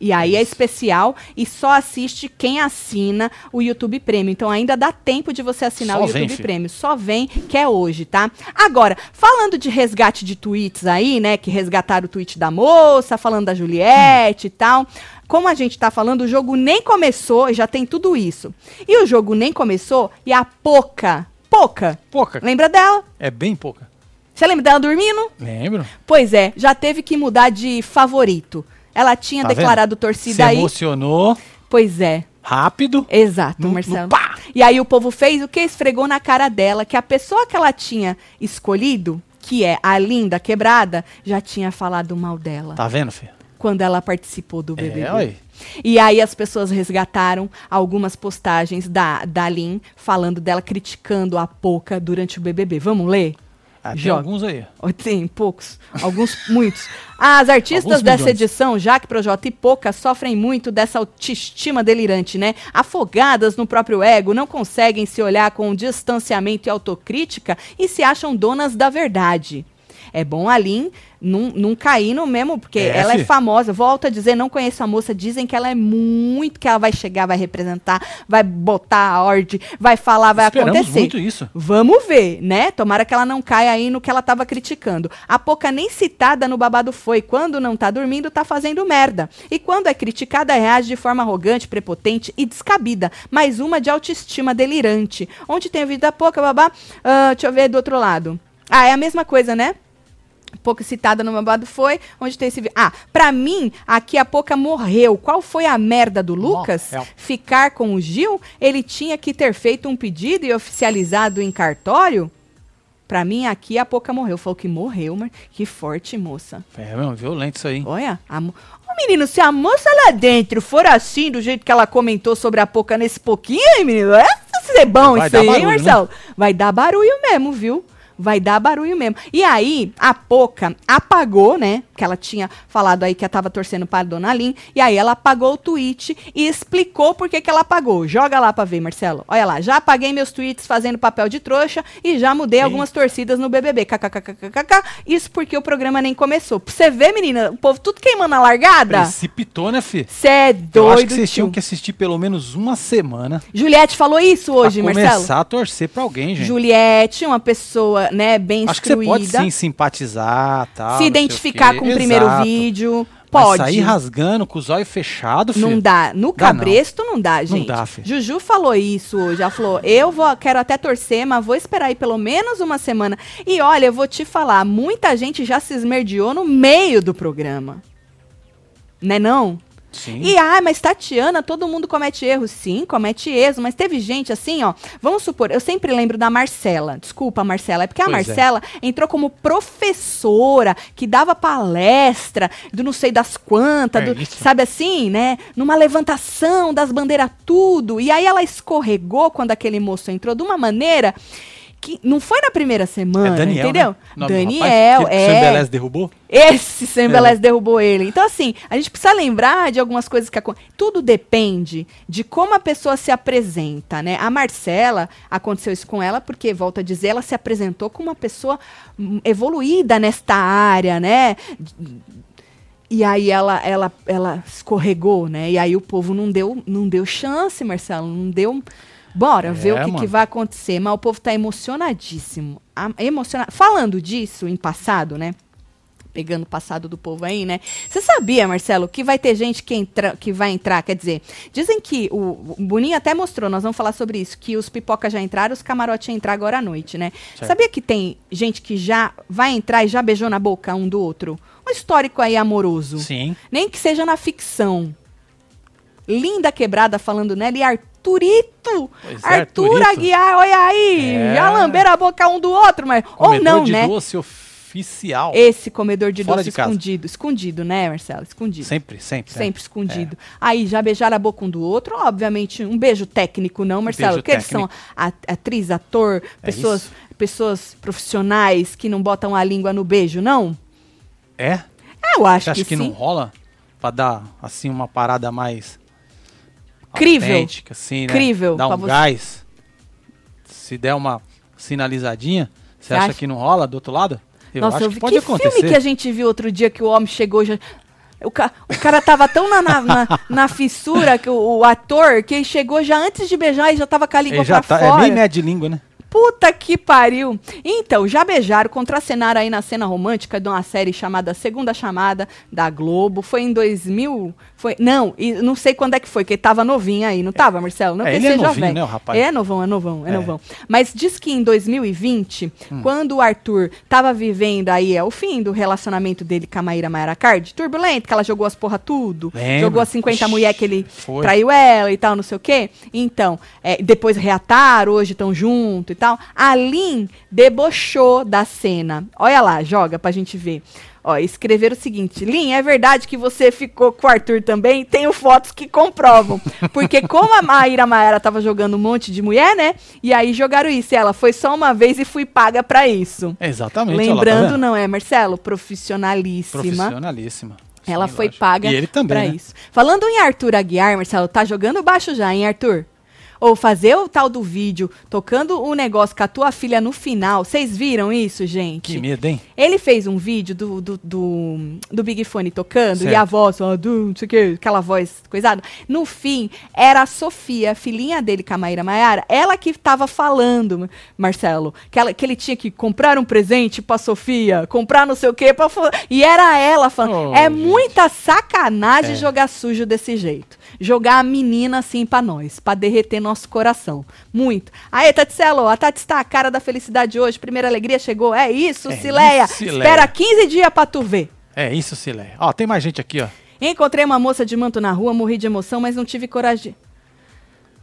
E aí é especial e só assiste quem assina o YouTube Premium. Então ainda dá tempo de você assinar Só o YouTube filho. Premium. Só vem, que é hoje, tá? Agora, falando de resgate de tweets aí, né? Que resgataram o tweet da moça, falando da Juliette e tal. Como a gente tá falando, o jogo nem começou e já tem tudo isso. E o jogo nem começou e a Poca, Poca, Pouca. lembra dela? É bem pouca. Você lembra dela dormindo? Lembro. Pois é, já teve que mudar de favorito. Ela tinha Tá declarado vendo? torcida Se aí. emocionou Pois é. rápido. Exato, No- no Marcelo. pá! E aí o povo fez o que? Esfregou na cara dela que a pessoa que ela tinha escolhido, que é a linda quebrada, já tinha falado mal dela Tá vendo, filho? quando ela participou do BBB. É, ué. E aí as pessoas resgataram algumas postagens da, da Lin falando dela, criticando a Poca durante o BBB. Vamos ler? Ah, tem alguns aí. *laughs* Tem poucos, alguns, muitos. As artistas Alguns dessa milhões. edição, Jaque, Projota e Poca, sofrem muito dessa autoestima delirante, né? Afogadas no próprio ego, não conseguem se olhar com distanciamento e autocrítica e se acham donas da verdade. É bom a Lin não, não cair no mesmo, porque É, ela é famosa. Volto a dizer, não conheço a moça. Dizem que ela é muito, que ela vai chegar, vai representar, vai botar a ordem, vai falar, vai Esperamos acontecer. muito isso. Vamos ver, né? Tomara que ela não caia aí no que ela tava criticando. A Poca nem citada no babado foi. Quando não tá dormindo, tá fazendo merda. E quando é criticada, reage de forma arrogante, prepotente e descabida. Mais uma de autoestima delirante. Onde tem a vida da Poca, babá? Ah, deixa eu ver do outro lado. Ah, é a mesma coisa, né? Pouco citada no babado foi, onde tem esse... Ah, pra mim, aqui a Poca morreu. Qual foi a merda do Lucas? Morreu. Ficar com o Gil? Ele tinha que ter feito um pedido e oficializado em cartório? Pra mim, aqui a Poca morreu. Falou que morreu, mas que forte, moça. É, violento isso aí. Olha, a mo... Ô, menino, se a moça lá dentro for assim, do jeito que ela comentou sobre a Poca nesse pouquinho, hein, menino? É ser bom Vai isso aí, hein, barulho, né? Marcelo? Vai dar barulho mesmo, viu? Vai dar barulho mesmo. E aí, a Poca apagou, né? Que ela tinha falado aí que ela tava torcendo para a Dona Lin. E aí ela apagou o tweet e explicou por que, que ela apagou. Joga lá pra ver, Marcelo. Olha lá, já apaguei meus tweets fazendo papel de trouxa e já mudei algumas torcidas no BBB. KKKKKK. Isso porque o programa nem começou. Pra você ver, menina, o povo tudo queimando a largada. Precipitou, né, fi? Você é Eu acho doido, que vocês tinham que assistir pelo menos uma semana Juliette falou isso hoje, pra Marcelo. começar a torcer pra alguém, gente. Juliette, uma pessoa, né, bem Acho que você pode instruída. sim simpatizar, tal. se não identificar com o primeiro Exato. vídeo. Mas Pode. sair rasgando com os olhos fechados, filho. Não dá. No Dá não. cabresto não dá, gente. dá, filho. Juju falou isso hoje. Ela falou: eu vou, quero até torcer, mas vou esperar aí pelo menos uma semana. E olha, eu vou te falar, muita gente já se esmerdeou no meio do programa. Né não? Sim. E, ah, mas Tatiana, todo mundo comete erros. Sim, comete erros, mas teve gente assim, ó. Vamos supor, eu sempre lembro da Marcela. Desculpa, Marcela, é porque a Pois é. Marcela entrou como professora, que dava palestra do não sei das quantas, É do- sabe assim, né? Numa levantação das bandeiras, tudo. E aí ela escorregou quando aquele moço entrou de uma maneira. Que não foi na primeira semana, É Daniel, entendeu? né? Nome do Daniel, rapaz é. Belez derrubou? Esse Sam É. Derrubou ele. Então, assim, a gente precisa lembrar de algumas coisas que acontecem. Tudo depende de como a pessoa se apresenta, né? A Marcela, aconteceu isso com ela, porque, volto a dizer, ela se apresentou como uma pessoa hum, evoluída nesta área, né? E aí ela, ela, ela escorregou, né? E aí o povo não deu, não deu chance, Marcelo, não deu. Bora É, ver o que, que vai acontecer. Mas o povo tá emocionadíssimo. A- emociona... Falando disso em passado, né? Pegando o passado do povo aí, né? Você sabia, Marcelo, que vai ter gente que, entra, que vai entrar? Quer dizer, dizem que o, o Boninho até mostrou, nós vamos falar sobre isso, que os pipoca já entraram, os camarotes iam entrar agora à noite, né? Certo. Sabia que tem gente que já vai entrar e já beijou na boca um do outro? Um histórico aí amoroso. Sim. Nem que seja na ficção. Linda quebrada falando nela e Arturito. Pois é, Arthur Arthurito. Aguiar, olha aí. É. Já lamberam a boca um do outro, mas. Ou Comedor não, de né? doce oficial. Esse comedor de Fora doce de casa. escondido. Escondido, né, Marcelo? Escondido. Sempre, sempre. Sempre é. escondido. Aí já beijaram a boca um do outro, obviamente, um beijo técnico, não, Marcelo? Porque eles são atriz, ator, É pessoas, pessoas profissionais que não botam a língua no beijo, não? É? Eu acho Você acha que, que, não rola? Pra dar, assim, uma parada mais... Crível. autêntica, assim, né? Crível Dar pra um você. gás. Se der uma sinalizadinha, você acha, acha? que não rola do outro lado? Eu Nossa, acho eu que vi pode que acontecer. filme que a gente viu outro dia que o homem chegou já. O, ca- o cara tava tão na, na, na- *laughs* na fissura que o, o ator que ele chegou já antes de beijar e já tava com a língua Ele já pra tá, é fora. meio médio de língua, né? Puta que pariu. Então, já beijaram, contracenaram aí na cena romântica de uma série chamada Segunda Chamada da Globo. Foi em 2000? Foi, não, e não sei quando é que foi, que ele tava novinho aí, não tava, Marcelo? Não É, ele é novinho, velho. né, o rapaz? É novão, é novão, é, É. novão. Mas diz que em 2020, Hum. quando o Arthur tava vivendo aí, é o fim do relacionamento dele com a Maíra Maiara Card, turbulento, que ela jogou as porra tudo, Lembro. jogou as 50 Ixi, mulher que ele foi. traiu ela e tal, não sei o quê. Então, é, depois reataram, hoje estão junto e tal. A Lin debochou da cena. Olha lá, joga pra gente ver. Ó, escreveram o seguinte: Lin, é verdade que você ficou com o Arthur também? Tenho fotos que comprovam. *laughs* Porque como a Maíra Maera tava jogando um monte de mulher, né? E aí jogaram isso. E ela foi só uma vez e fui paga pra isso. Exatamente. tá Lembrando, vendo? não é, Marcelo? Profissionalíssima. Profissionalíssima. Ela Sim, foi lógico. paga E ele também, pra né? isso. Falando em Arthur Aguiar, Marcelo, tá jogando baixo já, hein, Arthur? Ou fazer o tal do vídeo tocando o negócio com a tua filha no final. Vocês viram isso, gente? Que medo, hein? Ele fez um vídeo do, do, do, do Big Fone tocando Certo. e a voz, do, não sei o que, aquela voz coisada. No fim, era a Sofia, filhinha dele, com a Maíra Maiara, ela que tava falando, Marcelo, que, ela, que ele tinha que comprar um presente pra Sofia, comprar não sei o que, pra, e era ela falando. Oh, é gente. muita sacanagem É. jogar sujo desse jeito. Jogar a menina assim pra nós, pra derreter nosso coração. Muito. Aí, Tatselo, a Tati está a cara da felicidade hoje, primeira alegria chegou. É isso, É Cileia. isso, Cileia. Espera 15 dias pra tu ver. É isso, Silé. Ó, tem mais gente aqui, ó. Encontrei uma moça de manto na rua, morri de emoção, mas não tive coragem.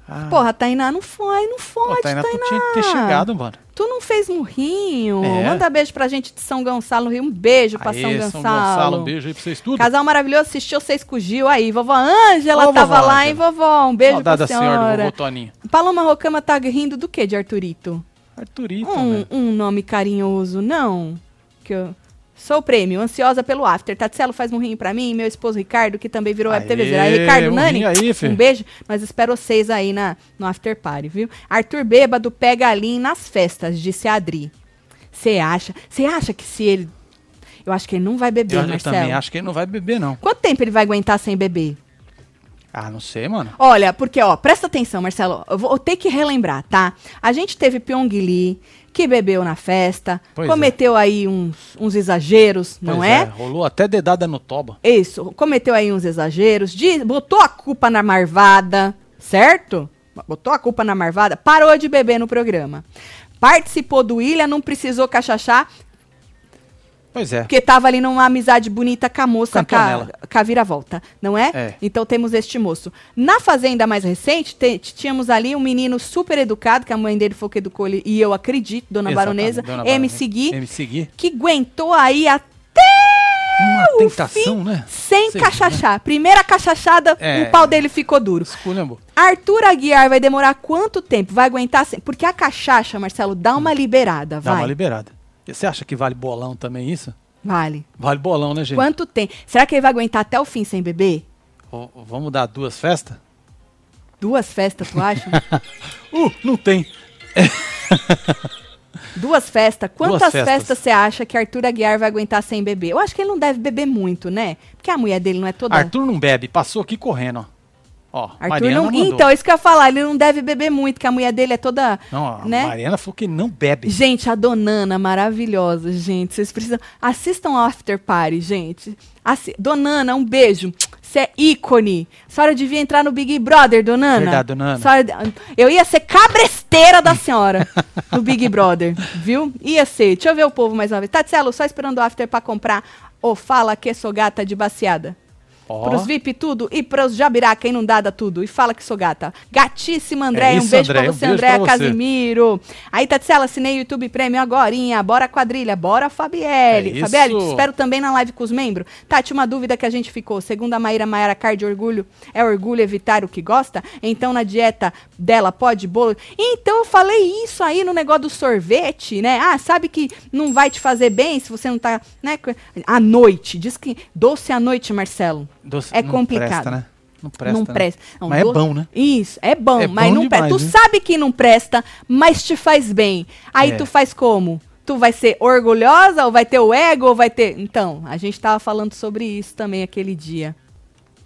Ah. Porra, Tainá, não foi, não Pô, fode, Tainá, Tainá. tu tinha que ter chegado, mano. Tu não fez no Rio. É. Manda beijo pra gente de São Gonçalo, Rio. Um beijo pra Aê, São Gonçalo. São Gonçalo, um beijo aí pra vocês tudo. Casal maravilhoso, assistiu o Gil aí. Vovó Ângela tava vovó lá, hein, vovó? Um beijo Saudade pra da senhora, do senhora. vovô Toninho. Paloma Rocama tá rindo do que de Arthurito? Arthurito, Um, velho. um nome carinhoso, não? Que eu... Sou o prêmio, ansiosa pelo after. Tatselo faz um rim pra mim, meu esposo Ricardo, que também virou web TV. Aí, Ricardo, um Nani, aí, um beijo. Nós espero vocês aí na, no after party, viu? Arthur Bêbado pega a Lin nas festas, disse a Adri. Você acha? Você acha que se ele... Eu acho que ele não vai beber, Eu, eu Marcelo. também acho que ele não vai beber, não. Quanto tempo ele vai aguentar sem beber? Ah, não sei, mano. Olha, porque, ó, presta atenção, Marcelo. Eu vou ter que relembrar, tá? A gente teve Pyong Lee, que bebeu na festa, Pois cometeu aí uns, uns exageros, não Pois é? Rolou até dedada no toba. Isso, cometeu aí uns exageros, diz- botou a culpa na marvada, certo? Botou a culpa na marvada, parou de beber no programa. Participou do Ilha, não precisou cachachar, Pois é. porque tava ali numa amizade bonita com a moça, com a, com a vira-volta, não é? É. Então temos este moço. Na Fazenda mais recente, te- tínhamos ali um menino super educado, que a mãe dele foi que educou ele, e eu acredito, Dona Exatamente, Baronesa, MC Gui, que aguentou aí até Uma o tentação, fim, né? sem Sei, cachachar. Primeira cachachada, É. o pau dele ficou duro. Esculhambou. Arthur Aguiar vai demorar quanto tempo? Vai aguentar? sem- Porque a cachaça, Marcelo, dá uma liberada, Hum. Dá vai. uma liberada. Você acha que vale bolão também isso? Vale. Vale bolão, né, gente? Quanto tempo? Será que ele vai aguentar até o fim sem beber? Ó, vamos dar duas festas? Duas festas, tu acha? *laughs* Uh, não tem. *laughs* Duas festas. Quantas festas. festas você acha que Arthur Aguiar vai aguentar sem beber? Eu acho que ele não deve beber muito, né? Porque a mulher dele não é toda. Arthur não bebe, passou aqui correndo, ó. Ó, Arthur Mariana não. mandou. Então, isso que eu ia falar, ele não deve beber muito, que a mulher dele é toda. Não, a né? Mariana falou que não bebe. Gente, a Donana, maravilhosa, gente. Vocês precisam. Assistam ao After Party, gente. Assi... Donana, um beijo. Você é ícone. A senhora devia entrar no Big Brother, Donana. Verdade, Donana. A senhora- Eu ia ser cabresteira da senhora *laughs* no Big Brother, viu? Ia ser. Deixa eu ver o povo mais uma vez. Tatselo, só esperando o After pra comprar. Ô, fala que sou gata de baciada. Ó, Pros VIP tudo e pros jabiraca inundada tudo. E fala que sou gata. Gatíssima, Andréia. É um isso, beijo Andréia, pra um você, beijo Andréia pra você. Casimiro. Aí, Tatsela, assinei o YouTube Premium agorinha. Bora quadrilha, bora Fabielle. É Fabielle, te espero também na live com os membros. Tati, uma dúvida que a gente ficou. Segundo a Maíra Maiara Card, orgulho é orgulho evitar o que gosta? Então, na dieta dela, pode bolo? Então, eu falei isso aí no negócio do sorvete, né? Ah, sabe que não vai te fazer bem se você não tá, né? À noite. Diz que doce à noite, Marcelo. Doce- é não complicado. Presta, né? Não presta. não né? presta. Não, Mas do- é bom, né? Isso, é bom, É mas bom não presta. Tu demais, né? sabe que não presta, mas te faz bem. Aí É. tu faz como? Tu vai ser orgulhosa ou vai ter o ego ou vai ter. Então, a gente tava falando sobre isso também aquele dia.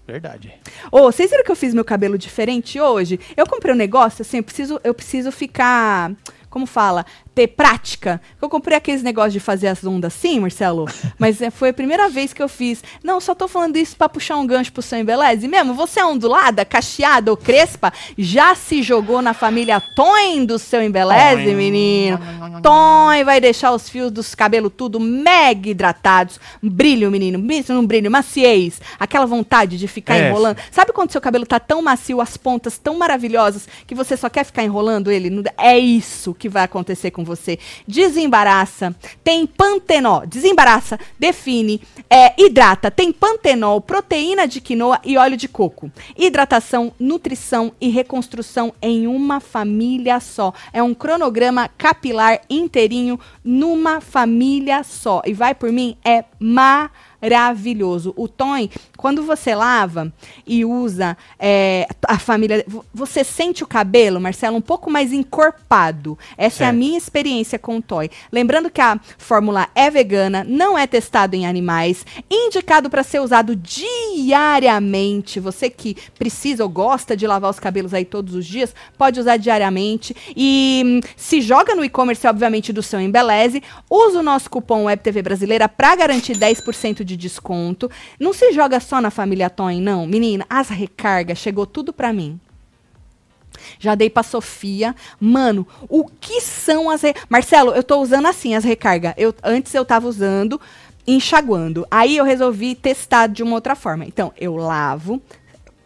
Verdade. Ô, vocês viram que eu fiz meu cabelo diferente hoje? Eu comprei um negócio, assim, eu preciso, eu preciso ficar. Como fala? Ter prática. Eu comprei aqueles negócios de fazer as ondas assim, Marcelo. *laughs* Mas é, foi a primeira vez que eu fiz. Não, só tô falando isso pra puxar um gancho pro seu embeleze. Mesmo, você é ondulada, cacheada ou crespa, já se jogou na família Toin do seu embeleze, Toin. menino? Toin vai deixar os fios dos cabelos tudo mega hidratados. Brilho, menino. Não brilho, maciez. Aquela vontade de ficar É, enrolando. Sabe quando seu cabelo tá tão macio, as pontas tão maravilhosas, que você só quer ficar enrolando ele? É isso que vai acontecer com você. Desembaraça. Tem pantenol. Desembaraça. Define. É, hidrata. Tem pantenol, proteína de quinoa e óleo de coco. Hidratação, nutrição e reconstrução em uma família só. É um cronograma capilar inteirinho numa família só. E vai por mim, é maravilhoso. O Tom, quando você lava e usa é, a família. vo- Você sente o cabelo, Marcelo, um pouco mais encorpado. Essa é a Certo. minha experiência com o Toy. Lembrando que a fórmula é vegana, não é testado em animais, indicado para ser usado diariamente. Você que precisa ou gosta de lavar os cabelos aí todos os dias, pode usar diariamente. E hum, se joga no e-commerce, obviamente, do seu Embeleze. Usa o nosso cupom WebTV Brasileira para garantir 10% de desconto. Não se joga só na família Toy, não. Menina, as recargas chegou tudo para mim. Já dei pra Sofia. Mano, o que são as. Re... Marcelo, eu tô usando assim as recargas. Eu, antes eu tava usando enxaguando. Aí eu resolvi testar de uma outra forma. Então, eu lavo,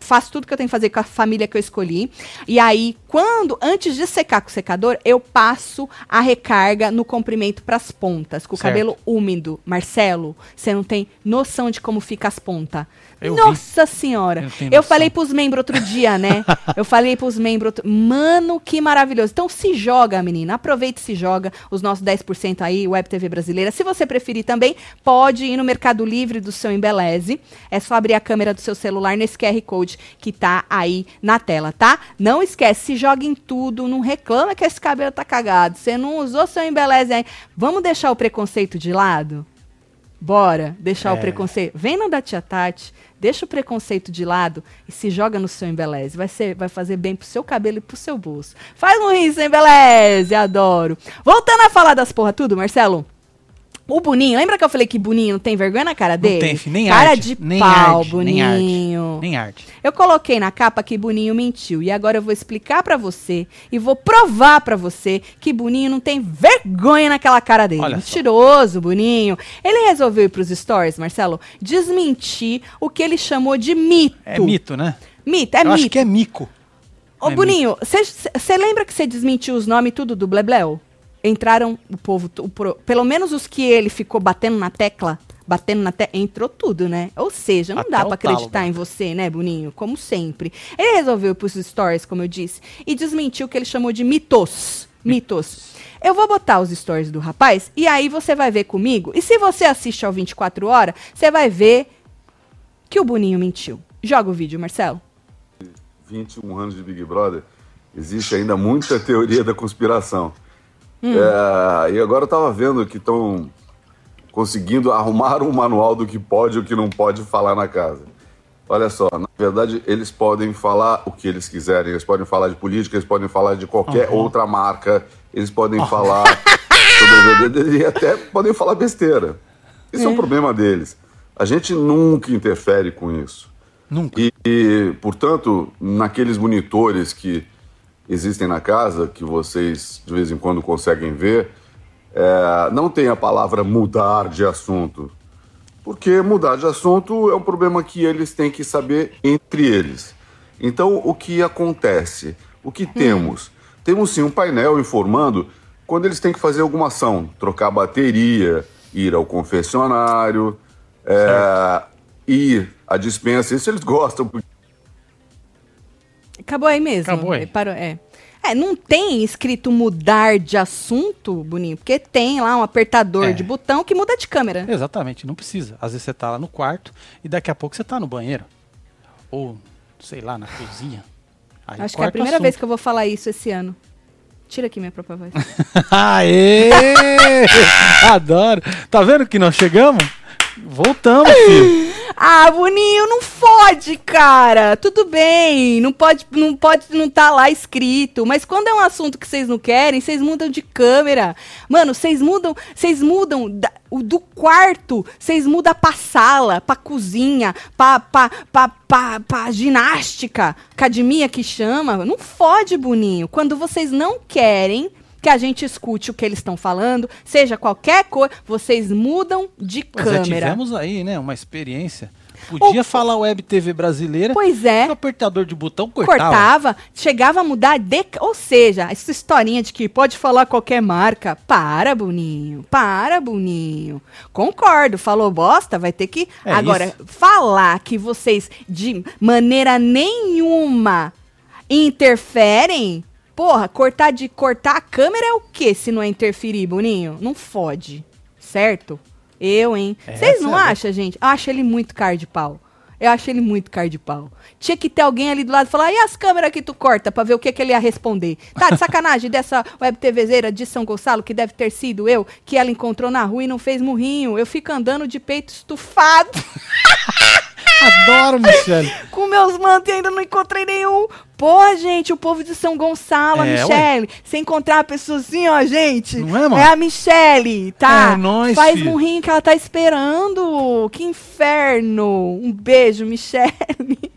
faço tudo que eu tenho que fazer com a família que eu escolhi. E aí, quando, antes de secar com o secador, eu passo a recarga no comprimento pras pontas, com o Certo. cabelo úmido. Marcelo, você não tem noção de como fica as pontas. Eu vi. Nossa senhora. Eu Eu falei pros membros outro dia, né? *laughs* eu falei pros membros outro... Mano, que maravilhoso. Então se joga, menina. Aproveita e se joga. Os nossos 10% aí, Web TV Brasileira. Se você preferir também, pode ir no Mercado Livre do seu Embeleze. É só abrir a câmera do seu celular nesse QR Code que tá aí na tela, tá? Não esquece, se joga em tudo. Não reclama que esse cabelo tá cagado. Você não usou seu Embeleze aí. Vamos deixar o preconceito de lado? Bora, deixar o É. preconceito. Vem no da Tia Tati, deixa o preconceito de lado e se joga no seu embeleze. Vai, ser, vai fazer bem pro seu cabelo e pro seu bolso. Faz um rim, seu embeleze, adoro. Voltando a falar das porra tudo, Marcelo. O Boninho, lembra que eu falei que Boninho não tem vergonha na cara dele? Não tem, fi, nem cara arte. de nem pau, arte, Boninho. Nem arte. Nem arte. Eu coloquei na capa que Boninho mentiu e agora eu vou explicar pra você e vou provar pra você que Boninho não tem vergonha naquela cara dele. Olha só. Mentiroso, Boninho. Ele resolveu ir pros stories, Marcelo, desmentir o que ele chamou de mito. É mito, né? Mito, é Eu mito. acho que é mico. Ô, é Boninho, você lembra que você desmentiu os nomes tudo do Blebleu? Entraram o povo, o pro- pelo menos os que ele ficou batendo na tecla, batendo na tecla, entrou tudo, né? Ou seja, não Até dá o pra talo, acreditar né? em você, né, Boninho? Como sempre. Ele resolveu ir pros stories, como eu disse, e desmentiu o que ele chamou de mitos. Mitos. Eu vou botar os stories do rapaz e aí você vai ver comigo. E se você assiste ao 24 horas, você vai ver que o Boninho mentiu. Joga o vídeo, Marcelo. 21 anos de Big Brother, existe ainda muita teoria da conspiração. Hum. É, e agora eu tava vendo que estão conseguindo arrumar um manual do que pode e o que não pode falar na casa. Olha só, na verdade, eles podem falar o que eles quiserem, eles podem falar de política, eles podem falar de qualquer Uhum. outra marca, eles podem falar *laughs* sobre e até podem falar besteira. Isso é um problema deles. A gente nunca interfere com isso. Nunca. E, e, portanto, naqueles monitores que existem na casa, que vocês de vez em quando conseguem ver, é, não tem a palavra mudar de assunto. Porque mudar de assunto é um problema que eles têm que saber entre eles. Então, o que acontece? O que temos? Temos sim um painel informando quando eles têm que fazer alguma ação, trocar bateria, ir ao confessionário, é, ir à dispensa. Isso eles gostam, porque Acabou aí mesmo. Acabou aí. Parou, é. É, não tem escrito mudar de assunto, Boninho, porque tem lá um apertador É. de botão que muda de câmera. Exatamente, não precisa. Às vezes você tá lá no quarto e daqui a pouco você tá no banheiro. Ou, sei lá, na cozinha. Aí Acho que é a primeira assunto. vez que eu vou falar isso esse ano. Tira aqui minha própria voz. *laughs* Aê! Adoro. Tá vendo que nós chegamos? Voltamos, filho. Ah, Boninho, não fode, cara. Tudo bem, não pode, não pode, não tá lá escrito. Mas quando é um assunto que vocês não querem, vocês mudam de câmera. Mano, vocês mudam, vocês mudam da- do quarto, vocês mudam pra sala, pra cozinha, pra, pra, pra, pra, pra ginástica, academia que chama. Não fode, Boninho. Quando vocês não querem que a gente escute o que eles estão falando, seja qualquer coisa, vocês mudam de Pois é, câmera. tivemos aí, né, uma experiência. Podia falar web TV brasileira. Pois é. O apertador de botão cortava. cortava, chegava a mudar de. Ou seja, essa historinha de que pode falar qualquer marca. Para, Boninho. Para, Boninho. Concordo, falou bosta, vai ter que. É Agora, isso. falar que vocês de maneira nenhuma interferem. Porra, cortar de cortar a câmera é o que se não é interferir, Boninho? Não fode. Certo? Eu, hein? É, Vocês não acham, gente? Eu acho ele muito cara de pau. Eu acho ele muito cara de pau. Tinha que ter alguém ali do lado e falar, e as câmeras que tu corta pra ver o que, que ele ia responder? Tá de sacanagem *laughs* dessa web TVzeira de São Gonçalo, que deve ter sido eu, que ela encontrou na rua e não fez murrinho. Eu fico andando de peito estufado *laughs* Adoro, Michele. *laughs* com meus mantos e ainda não encontrei nenhum. Porra, gente, o povo de São Gonçalo, a É, Michele. Se encontrar uma pessoa assim, ó, gente. Não é, mano? É a Michele, tá? É nóis, Faz filho. murrinho que ela tá esperando. Que inferno. Um beijo, Michele.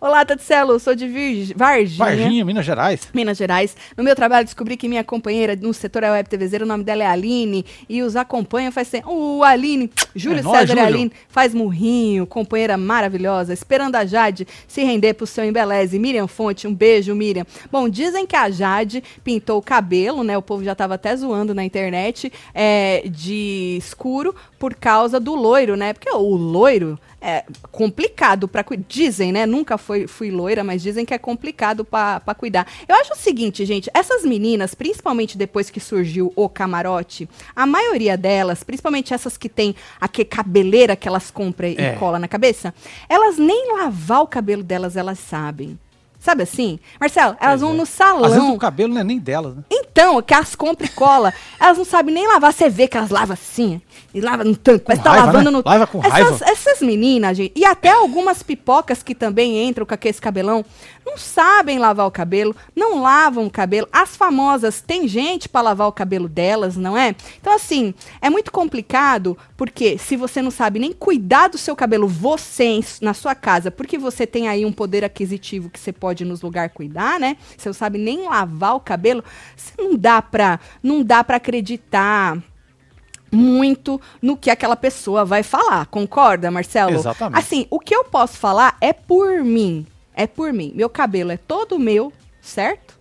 Olá, Tatselo, sou de Virg... Varginha. Varginha, Minas Gerais. Minas Gerais. No meu trabalho descobri que minha companheira no setor é web TVZ, o nome dela é Aline, e os acompanha faz tempo. Uh, Aline, Júlio É nóis, César e. Aline, faz murrinho, companheira maravilhosa, esperando a Jade se render pro seu embeleze. Miriam Fonte, um beijo, Miriam. Bom, dizem que a Jade pintou o cabelo, né? O povo já tava até zoando na internet, é, de escuro por causa do loiro, né? Porque o loiro é complicado para cuidar. Dizem, né? Nunca foi, fui loira, mas dizem que é complicado para cuidar. Eu acho o seguinte, gente, essas meninas, principalmente depois que surgiu o camarote, a maioria delas, principalmente essas que tem aquele cabeleira que elas compram É. e cola na cabeça, elas nem lavar o cabelo delas elas sabem. Sabe assim? Marcelo, elas Pois vão é. no Às vezes salão. o cabelo não é nem delas, né? Então, que as compra e cola, *laughs* elas não sabem nem lavar. Você vê que elas lavam assim, e lava no tanto, parece que tá lavando né? no... Lava com essas, raiva. essas meninas, gente, e até algumas pipocas que também entram com aquele cabelão, não sabem lavar o cabelo, não lavam o cabelo. As famosas, tem gente pra lavar o cabelo delas, não é? Então, assim, é muito complicado, porque se você não sabe nem cuidar do seu cabelo, você na sua casa, porque você tem aí um poder aquisitivo que você pode nos lugar cuidar, né? Você não sabe nem lavar o cabelo, não dá pra, não dá pra acreditar muito no que aquela pessoa vai falar. Concorda, Marcelo? Exatamente. Assim, o que eu posso falar é por mim. É por mim. Meu cabelo é todo meu, certo?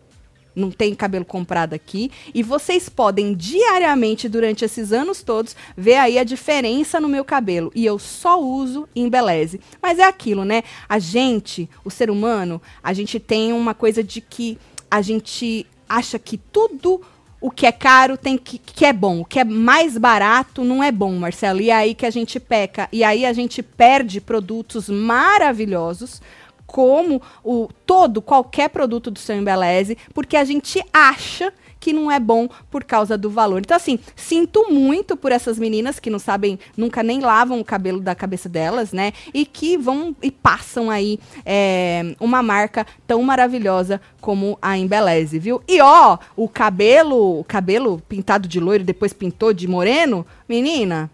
Não tem cabelo comprado aqui. E vocês podem diariamente, durante esses anos todos, ver aí a diferença no meu cabelo. E eu só uso Embeleze. Mas é aquilo, né? A gente, o ser humano, a gente tem uma coisa de que a gente acha que tudo o que é caro tem que, que é bom. O que é mais barato não é bom, Marcelo. E é aí que a gente peca. E aí a gente perde produtos maravilhosos, como o todo, qualquer produto do seu Embeleze, porque a gente acha que não é bom por causa do valor. Então, assim, sinto muito por essas meninas que não sabem, nunca nem lavam o cabelo da cabeça delas, né? E que vão e passam aí é, uma marca tão maravilhosa como a Embeleze, viu? E ó, o cabelo, o cabelo pintado de loiro, depois pintou de moreno, menina,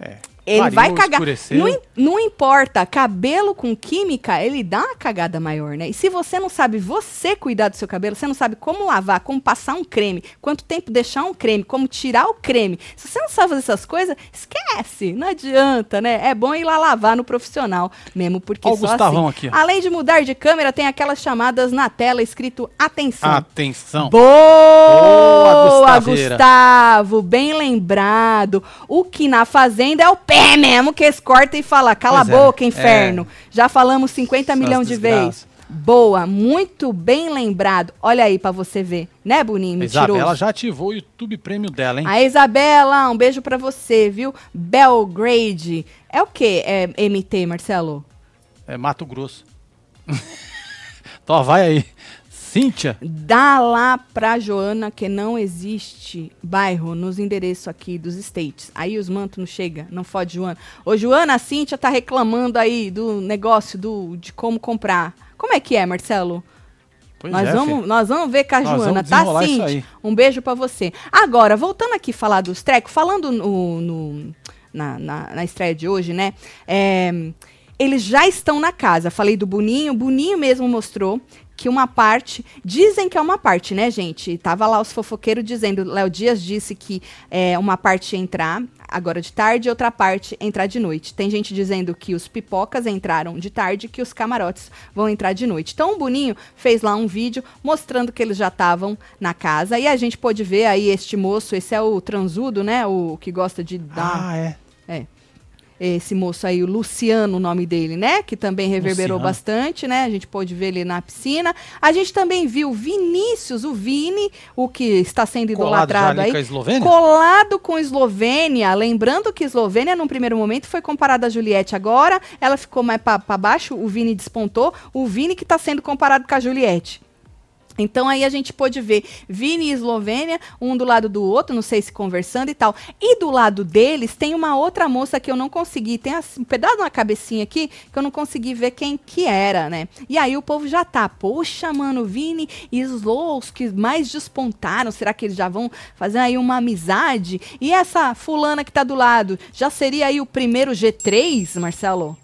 É. ele Clareou, vai cagar. Não, não importa, cabelo com química, ele dá uma cagada maior, né? E se você não sabe você cuidar do seu cabelo, você não sabe como lavar, como passar um creme, quanto tempo deixar um creme, como tirar o creme. Se você não sabe fazer essas coisas, esquece, não adianta, né? É bom ir lá lavar no profissional mesmo, porque Ó o só Gustavão assim. aqui. Além de mudar de câmera, tem aquelas chamadas na tela escrito atenção. Atenção. Boa, Gustaveira. Gustavo, bem lembrado. O que na fazenda é o pé mesmo, que eles cortam e falam, cala Pois a é, boca, inferno. Já falamos 50 Essas milhões de vezes. Boa, muito bem lembrado. Olha aí pra você ver, né, Boninho? Mentiroso. Isabela já ativou o YouTube Premium dela, hein? A Isabela, um beijo pra você, viu? Belgrade. É o quê? É MT, Marcelo? É Mato Grosso. *laughs* então vai aí. Cíntia. Dá lá pra Joana que não existe bairro nos endereços aqui dos States. Aí os mantos não chega, não fode Joana. Ô Joana, a Cíntia tá reclamando aí do negócio do, de como comprar. Como é que é, Marcelo? Pois nós, é, vamos, filho. nós vamos ver com a Nós Joana, tá, Cintia? Um beijo pra você. Agora, voltando aqui falar dos trecos, falando no, no- na, na, na estreia de hoje, né? é, eles já estão na casa. Falei do Boninho, o Boninho mesmo mostrou que uma parte, dizem que é uma parte, né, gente? Tava lá os fofoqueiros dizendo, Léo Dias disse que é, uma parte ia entrar agora de tarde e outra parte entrar de noite. Tem gente dizendo que os pipocas entraram de tarde que os camarotes vão entrar de noite. Então o Boninho fez lá um vídeo mostrando que eles já estavam na casa e a gente pôde ver aí este moço, esse é o transudo, né, o que gosta de dar Ah, é. Esse moço aí, o Luciano, o nome dele, né? Que também reverberou Luciano. bastante, né? A gente pôde ver ele na piscina. A gente também viu Vinícius, o Vini, o que está sendo Colado idolatrado ali aí. com a Eslovênia? Colado com Eslovênia. Lembrando que Eslovênia, num primeiro momento, foi comparada a Juliette. Agora, ela ficou mais para baixo, o Vini despontou. O Vini que está sendo comparado com a Juliette. Então aí a gente pôde ver Vini e Eslovênia, um do lado do outro, não sei se conversando e tal. E do lado deles tem uma outra moça que eu não consegui, tem assim, um pedaço na cabecinha aqui que eu não consegui ver quem que era, né? E aí o povo já tá, poxa, mano, Vini e Slow, os que mais despontaram, será que eles já vão fazer aí uma amizade? E essa fulana que tá do lado, já seria aí o primeiro G3, Marcelo?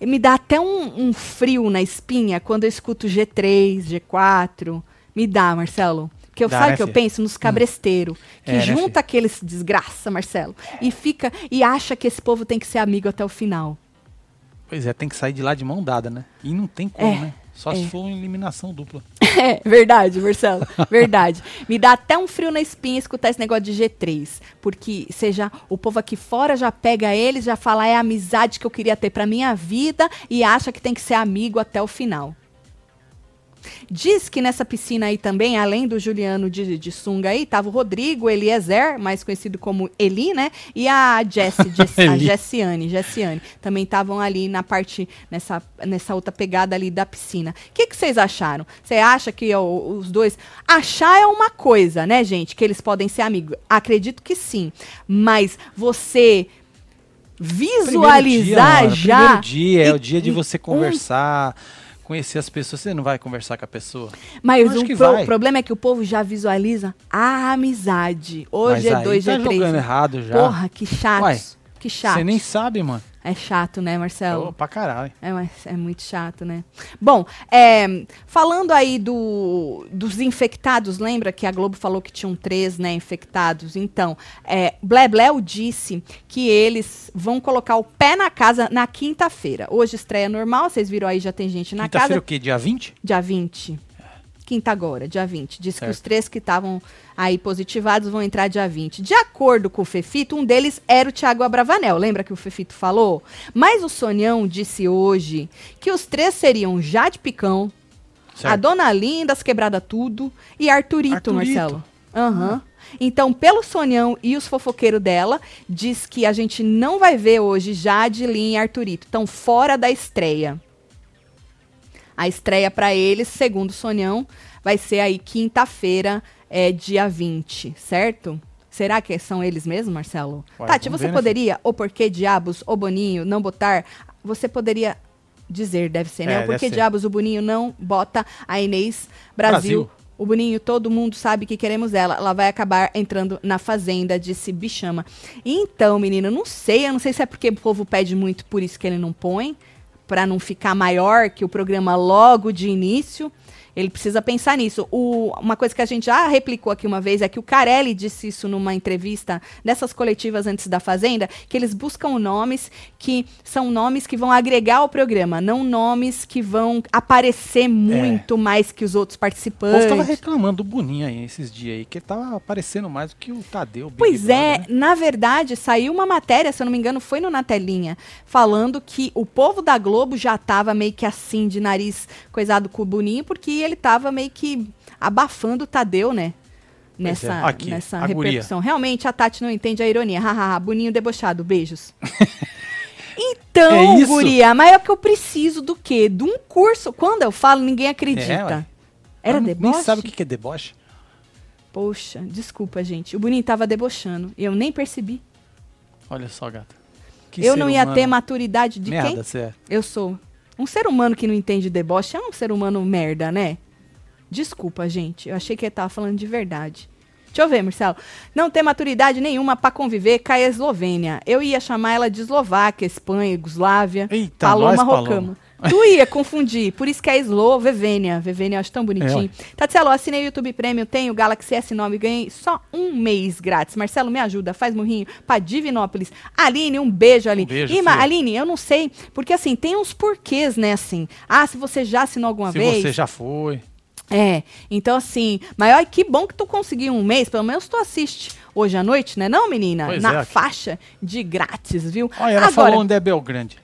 Me dá até um, um frio na espinha quando eu escuto G3, G4. Me dá, Marcelo. Que eu Dá, sabe né, que eu penso nos cabresteiros, que É, né, junta filha? aqueles desgraça, Marcelo, e fica e acha que esse povo tem que ser amigo até o final. Pois é, tem que sair de lá de mão dada, né? E não tem como, É, né? Só é. se for uma eliminação dupla. *laughs* É, verdade, Marcelo. Verdade. Me dá até um frio na espinha escutar esse negócio de G3. Porque seja o povo aqui fora já pega eles, já fala é a amizade que eu queria ter pra minha vida e acha que tem que ser amigo até o final. Diz que nessa piscina aí também, além do Juliano de, de sunga aí, tava o Rodrigo Eliezer, mais conhecido como Eli, né? E a Jessie, *laughs* Jess, a. Jessiane, Jessiane. Também estavam ali na parte, nessa, nessa outra pegada ali da piscina. O que que vocês acharam? Você acha que ó, os dois... Achar é uma coisa, né, gente? Que eles podem ser amigos. Acredito que sim. Mas você visualizar Primeiro dia, já... Primeiro dia, é o dia de você um conversar, conhecer as pessoas. Você não vai conversar com a pessoa? Mas o pro- problema é que o povo já visualiza a amizade. Hoje Mas é aí 2 tá G3. jogando errado já. Porra, que chato. Uai, que chato. Você nem sabe, mano. É chato, né, Marcelo? Ô, pra caralho. É, é muito chato, né? Bom, é, falando aí do, dos infectados, lembra que a Globo falou que tinham três, né, infectados? Então, é, Blebleu disse que eles vão colocar o pé na casa na quinta-feira. Hoje estreia normal, vocês viram aí, já tem gente na Quinta-feira casa. o quê? Dia 20? Dia 20. Quinta agora, dia 20. Diz que Certo. os três que estavam aí positivados vão entrar dia 20. De acordo com o Fefito, um deles era o Thiago Abravanel. Lembra que o Fefito falou? Mas o Sonhão disse hoje que os três seriam Jade Picão, a Certo. Dona Linda, as Quebrada Tudo e Arthurito, Arthurito. Marcelo. Aham. Então, pelo Sonhão e os fofoqueiros dela, diz que a gente não vai ver hoje Jade, Lin e Arthurito. Estão fora da estreia. A estreia para eles, segundo o Sonhão, vai ser aí quinta-feira, é, dia 20, certo? Será que são eles mesmos, Marcelo? Ué, Tati, você né, poderia, ou por que diabos, o Boninho, não botar... Você poderia dizer, deve ser, né? É, o por que ser. diabos o Boninho não bota a Inês Brasil. Brasil. O Boninho, todo mundo sabe que queremos ela. Ela vai acabar entrando na fazenda, disse Bichama. Então, menina, não sei. Eu não sei se é porque o povo pede muito, por isso que ele não põe. Pra não ficar maior que o programa logo de início. Ele precisa pensar nisso. O- uma coisa que a gente já replicou aqui uma vez é que o Carelli disse isso numa entrevista dessas coletivas antes da Fazenda, que eles buscam nomes que são nomes que vão agregar ao programa, não nomes que vão aparecer muito mais que os outros É. O povo participantes. tava reclamando do Boninho aí esses dias aí, que ele tava aparecendo mais do que o Tadeu. o Big Pois é, né? na verdade, saiu uma matéria, se eu não me engano, foi no Na Telinha, falando que o povo da Globo já tava meio que assim, de nariz coisado com o Boninho, porque ele tava meio que abafando o Tadeu, né? Nessa, é. Aqui, nessa a guria. repercussão. Realmente, a Tati não entende a ironia. Hahaha, Boninho debochado, beijos. *laughs* então, É guria, mas é que eu preciso do quê? De um curso. Quando eu falo, ninguém É, acredita. ué. Era deboche? Nem sabe o que é deboche. Poxa, desculpa, gente. O Boninho tava debochando. E eu nem percebi. Olha só, gata. Que eu não ia humano. ter maturidade de Merda, quem? você é. Eu sou. Um ser humano que não entende deboche é um ser humano merda, né? Desculpa, gente. Eu achei que ele tava falando de verdade. Deixa eu ver, Marcelo. Não tem maturidade nenhuma pra conviver com a Eslovênia. Eu ia chamar ela de Eslováquia, Espanha, Yugoslávia. Eita, Paloma nós, Rocama. Tu ia confundir. Por isso que é Eslovênia. Vevênia, eu acho tão bonitinho. É, Tatselo, assinei o YouTube Premium, tenho o Galaxy S9, ganhei só um mês grátis. Marcelo, me ajuda, faz murrinho pra Divinópolis. Aline, um beijo, Aline. beijo, Ima. Aline, eu não sei, porque assim, tem uns porquês, né, assim. Ah, se você já assinou alguma Se vez. você já foi. É, então assim, mas olha que bom que tu conseguiu um mês, pelo menos tu assiste hoje à noite, né não, menina? Pois Na é. faixa de grátis, viu? Olha, ela falou onde é Belgrande.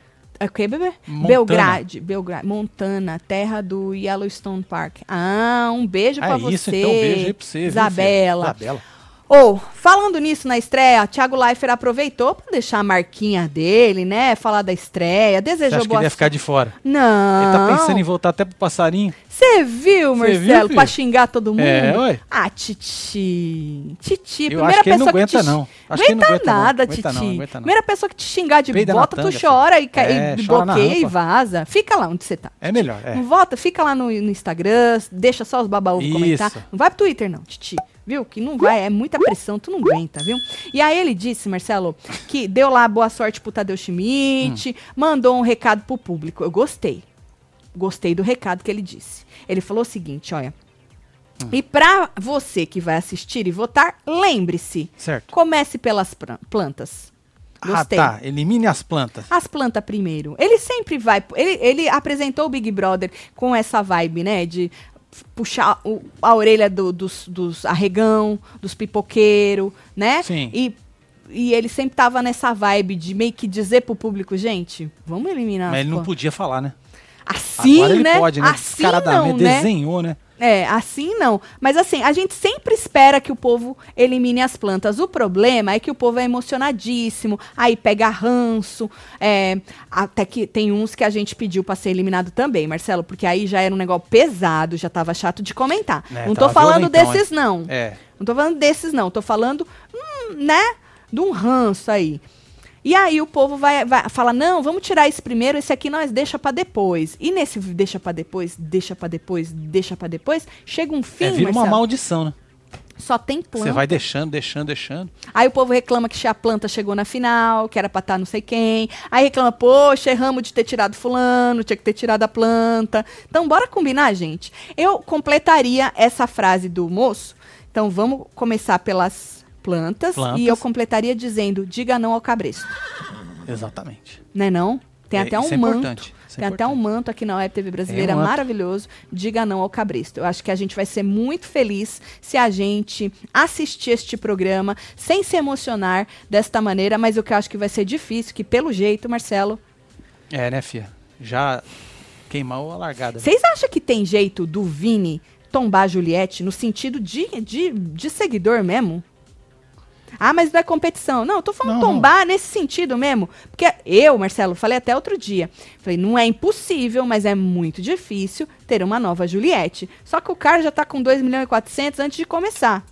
É o que, bebê? Montana. Belgrade, Belgrade, Montana, terra do Yellowstone Park. Ah, um beijo pra é você. isso, então beijo aí pra você. viu, Isabela. filha? Isabela. Ou, falando nisso na estreia, Thiago Leifert aproveitou pra deixar a marquinha dele, né? Falar da estreia, Você desejou acha que boa ele ia ficar de fora? Não. Ele tá pensando em voltar até pro passarinho. Você viu, Marcelo, filho? xingar todo mundo? É, ué. Ah, Titi. Titi, Eu primeira acho que ele não pessoa aguenta, que te... não. Acho que ele não aguenta aguenta, não. nada, Aguenta Titi. não, aguenta não. Primeira pessoa que te xingar de Peida na volta, tu tanga, chora e, ca- É, e chora bloqueia e vaza. Fica lá onde você tá. É melhor, é. Não volta, fica lá no, no Instagram, deixa só os Isso. comentar. Não vai pro Twitter, não, Titi. Viu? Que não vai, é muita pressão, tu não aguenta, viu? E aí ele disse, Marcelo, que deu lá boa sorte pro Tadeu Schmidt, mandou um recado pro público. Eu gostei. Gostei do recado que ele disse. Ele falou o seguinte, olha. E pra você que vai assistir e votar, lembre-se, Certo. comece pelas plantas. Gostei. Ah, tá. Elimine as plantas. As plantas primeiro. Ele sempre vai. Ele, ele apresentou o Big Brother com essa vibe, né? De puxar o- a orelha do- dos, dos arregão, dos pipoqueiros, né? Sim. E, e ele sempre tava nessa vibe de meio que dizer pro público, gente, vamos eliminar. Mas as ele não plan- podia falar, né? Assim, Agora ele né? pode, né? Assim Descaradamente. não, né? Desenhou, né? É, assim não. Mas assim, a gente sempre espera que o povo elimine as plantas. O problema é que o povo é emocionadíssimo, aí pega ranço. é, até que tem uns que a gente pediu pra ser eliminado também, Marcelo, porque aí já era um negócio pesado, já tava chato de comentar. É, não tô falando violentão, desses, não. É. Não tô falando desses, não. Tô falando, hum, né, de um ranço aí. E aí o povo vai, vai falar, não, vamos tirar esse primeiro, esse aqui nós deixa pra depois. E nesse deixa pra depois, deixa pra depois, deixa pra depois, chega um fim, é vira uma maldição, né? só tem planta. Você vai deixando, deixando, deixando. Aí o povo reclama que a planta chegou na final, que era pra estar não sei quem. Aí reclama, poxa, erramos de ter tirado fulano, tinha que ter tirado a planta. Então, bora combinar, gente. Eu completaria essa frase do moço. Então, vamos começar pelas plantas. Plantas. E eu completaria dizendo, diga não ao cabresto. Exatamente. Né não? Tem É, até um é manto. importante, é Tem até um manto aqui na Web TV brasileira É um maravilhoso. Diga não ao cabresto. Eu acho que a gente vai ser muito feliz se a gente assistir este programa sem se emocionar desta maneira, mas o que eu acho que vai ser difícil, que pelo jeito, Marcelo, É, né, fia? Já queimou a largada. né? vocês acham que tem jeito do Vini tombar a Juliette no sentido de, de, de seguidor mesmo? Ah, mas não é competição. Não, eu tô falando Não, tombar nesse sentido mesmo. Porque eu, Marcelo, falei até outro dia. Falei, não é impossível, mas é muito difícil ter uma nova Juliette. Só que o cara já tá com 2 milhões e 400 antes de começar.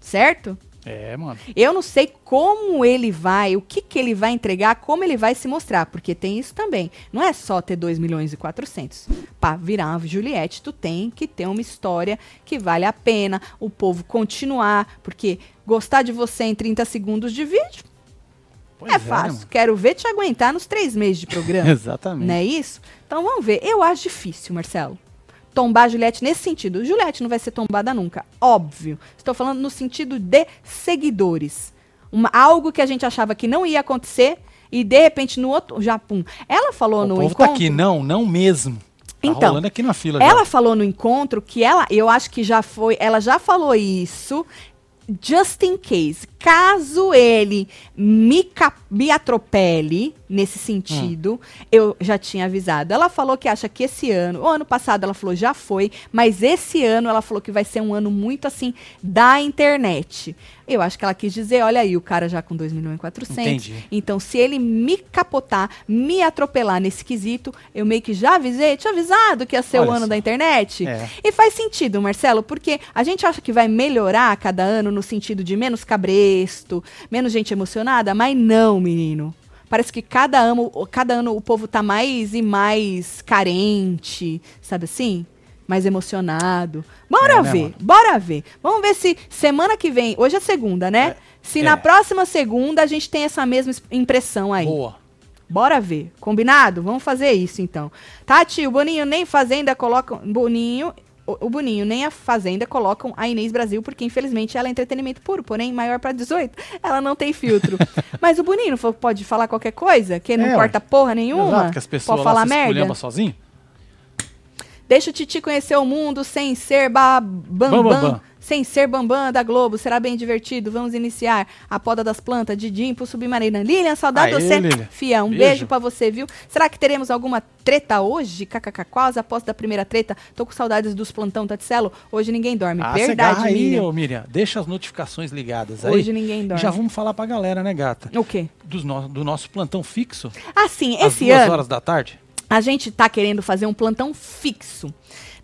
Certo? É, mano. Eu não sei como ele vai, o que, que ele vai entregar, como ele vai se mostrar, porque tem isso também. Não é só ter 2 milhões e 400. Para virar uma Juliette, tu tem que ter uma história que vale a pena, o povo continuar, porque gostar de você em 30 segundos de vídeo Pois é né, fácil. mano? Quero ver te aguentar nos três meses de programa. *laughs* Exatamente. Não é isso? Então vamos ver. Eu acho difícil, Marcelo. Tombar a Juliette nesse sentido. Juliette não vai ser tombada nunca, óbvio. Estou falando no sentido de seguidores. Uma- algo que a gente achava que não ia acontecer e de repente no outro Japão. Ela falou O no povo encontro. tá aqui, não, não mesmo. Tá Então, aqui na fila. Ela já. falou no encontro que ela, eu acho que já foi, ela já falou isso, just in case, caso ele me, me atropele nesse sentido, eu já tinha avisado. Ela falou que acha que esse ano, o ano passado ela falou já foi, mas esse ano ela falou que vai ser um ano muito assim da internet. Eu acho que ela quis dizer, olha aí, o cara já com 2 milhões e 400. Entendi. Então, se ele me capotar, me atropelar nesse quesito, eu meio que já avisei, tinha avisado que ia ser o Olha ano só. da internet. É. E faz sentido, Marcelo, porque a gente acha que vai melhorar a cada ano no sentido de menos cabresto, menos gente emocionada, mas não, menino. Parece que cada ano, cada ano o povo tá mais e mais carente, sabe assim? Mais emocionado. Bora É, né, ver, mano? bora ver. Vamos ver se semana que vem, hoje é segunda, né? É, se é. na próxima segunda a gente tem essa mesma es- impressão aí. Boa. Bora ver. Combinado? Vamos fazer isso então. Tati, o Boninho nem Fazenda colocam. Boninho. O, Boninho nem a Fazenda colocam a Inês Brasil, porque infelizmente ela é entretenimento puro, porém maior pra 18. Ela não tem filtro. *laughs* Mas o Boninho pode falar qualquer coisa, que não É, corta porra nenhuma. Exato, que as pessoas pode falar merda. sozinho. Deixa o Titi conhecer o mundo sem ser ba bambam, Bam, bam, bam. Sem ser bambam da Globo. Será bem divertido. Vamos iniciar a poda das plantas de Dimpo Submarina. Lilian, saudade Aê, você. Lilian. Fia, um beijo, Beijo. pra você, viu? Será que teremos alguma treta hoje? KKK, quase após da primeira treta. Tô com saudades dos plantão Taticelo. Hoje ninguém dorme. Ah, Verdade, aí, Miriam. ô Miriam. Deixa as notificações ligadas aí. Hoje ninguém dorme. Já vamos falar pra galera, né, gata? O quê? Dos no- do nosso plantão fixo, Assim, às esse duas ano... horas da tarde. a gente tá querendo fazer um plantão fixo.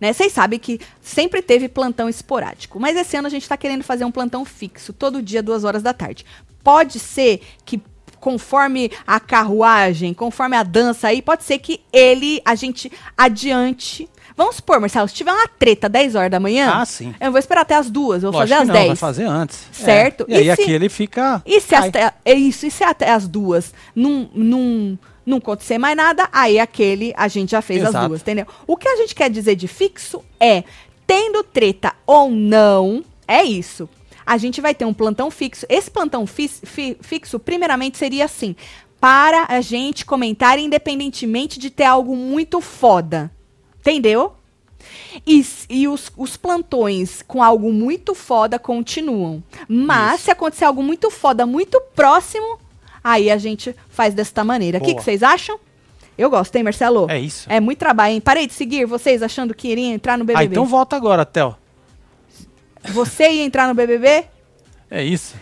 Né? Vocês sabem que sempre teve plantão esporádico, mas esse ano a gente está querendo fazer um plantão fixo, todo dia, duas horas da tarde. Pode ser que conforme a carruagem, conforme a dança aí, pode ser que ele, a gente adiante. Vamos supor, Marcelo, se tiver uma treta 10 horas da manhã, Ah, sim. eu vou esperar até as duas, eu vou Lógico fazer às não, 10. vai fazer antes. Certo. É. E aí E se- aqui ele fica. E se cai. até, é isso, e se até as duas não, não, não acontecer mais nada, aí aquele a gente já fez as Exato. duas, entendeu? O que a gente quer dizer de fixo é, tendo treta ou não, é isso. A gente vai ter um plantão fixo. Esse plantão fis- fi- fixo, primeiramente, seria assim: para a gente comentar independentemente de ter algo muito foda. Entendeu? E, e os, os plantões com algo muito foda continuam. Mas Isso. se acontecer algo muito foda, muito próximo, aí a gente faz desta maneira. O que vocês acham? Eu gosto, hein, Marcelo? É isso. É muito trabalho, hein? Parei de seguir vocês achando que iriam entrar no BBB. Ah, então volta agora, Theo. Você ia entrar no BBB? É isso.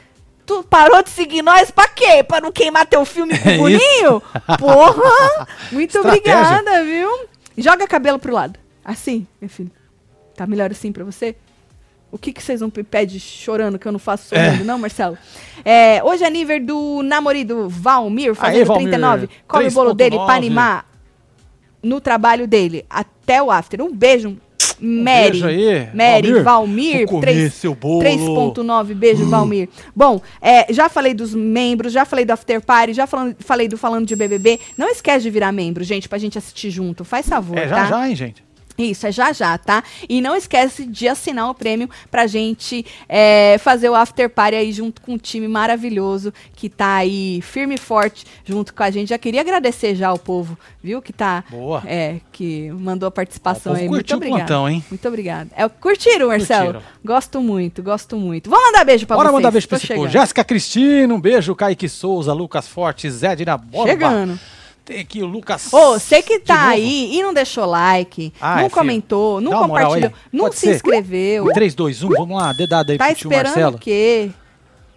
Tu parou de seguir nós pra quê? Pra não queimar teu filme com *laughs* É o Boninho? Porra! *laughs* Muito Estratégia. obrigada, viu? Joga cabelo pro lado. Assim, meu filho. Tá melhor assim pra você? O que que vocês não me pedem chorando que eu não faço sorrindo, É. não, Marcelo? É, hoje é nível do namorado Valmir, fazendo Valmir. 39. Come o bolo dele 3.9. pra animar no trabalho dele. Até o after. Um beijo, Mary. beijo aí, Mary, Valmir. Valmir. Vou comer três- seu bolo. 3.9, beijo, Valmir. Bom, é, já falei dos membros, já falei do After Party, já falando- falei do Falando de BBB. Não esquece de virar membro, gente, pra gente assistir junto. Faz favor, É tá? já já, hein, gente? Isso, é já já, tá? E não esquece de assinar o prêmio pra gente é, fazer o after party aí junto com um time maravilhoso que tá aí firme e forte junto com a gente. Já queria agradecer já ao povo, viu? Que tá. Boa. É, que mandou a participação aí. Muito curtiu o obrigada. plantão, hein? Muito obrigada. É, curtiram, Marcelo? Curtiram. Gosto muito, gosto muito. Vamos mandar beijo pra Bora vocês. mandar beijo pra esse povo. Jéssica Cristina, um beijo. Kaique Souza, Lucas Forte, Zé Borba. Chegando. Tem aqui o Lucas. Ô, você que tá aí e não deixou like, Ah, não é, comentou, não compartilhou, não se ser. inscreveu. 3, 2, 1, vamos lá, dedada aí Tá pro tio esperando Marcelo. o quê?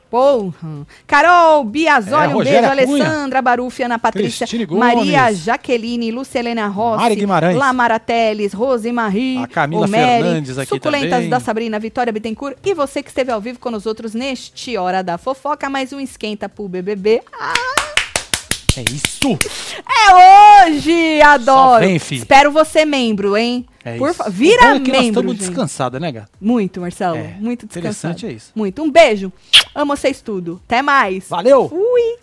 Porra. Carol, Biazoli, É, um beijo. Cunha. Alessandra Barufi, Ana Patrícia, Gomes. Maria Jaqueline, Lucelena Rossi, Mari Guimarães. Lamara Teles, Rose Marie, A Camila Omeri, Fernandes aqui Suculentas também. da Sabrina, Vitória Bittencourt e você que esteve ao vivo com os outros neste Hora da Fofoca, mais um esquenta pro BBB. É isso. É hoje, adoro. vem, fi. Espero você membro, hein? É Por isso. fa- Vira O bom é que nós membro, estamos descansados, né, gato? Muito, Marcelo. É, muito descansado. interessante é isso. Muito. Um beijo. Amo vocês tudo. Até mais. Valeu! Fui.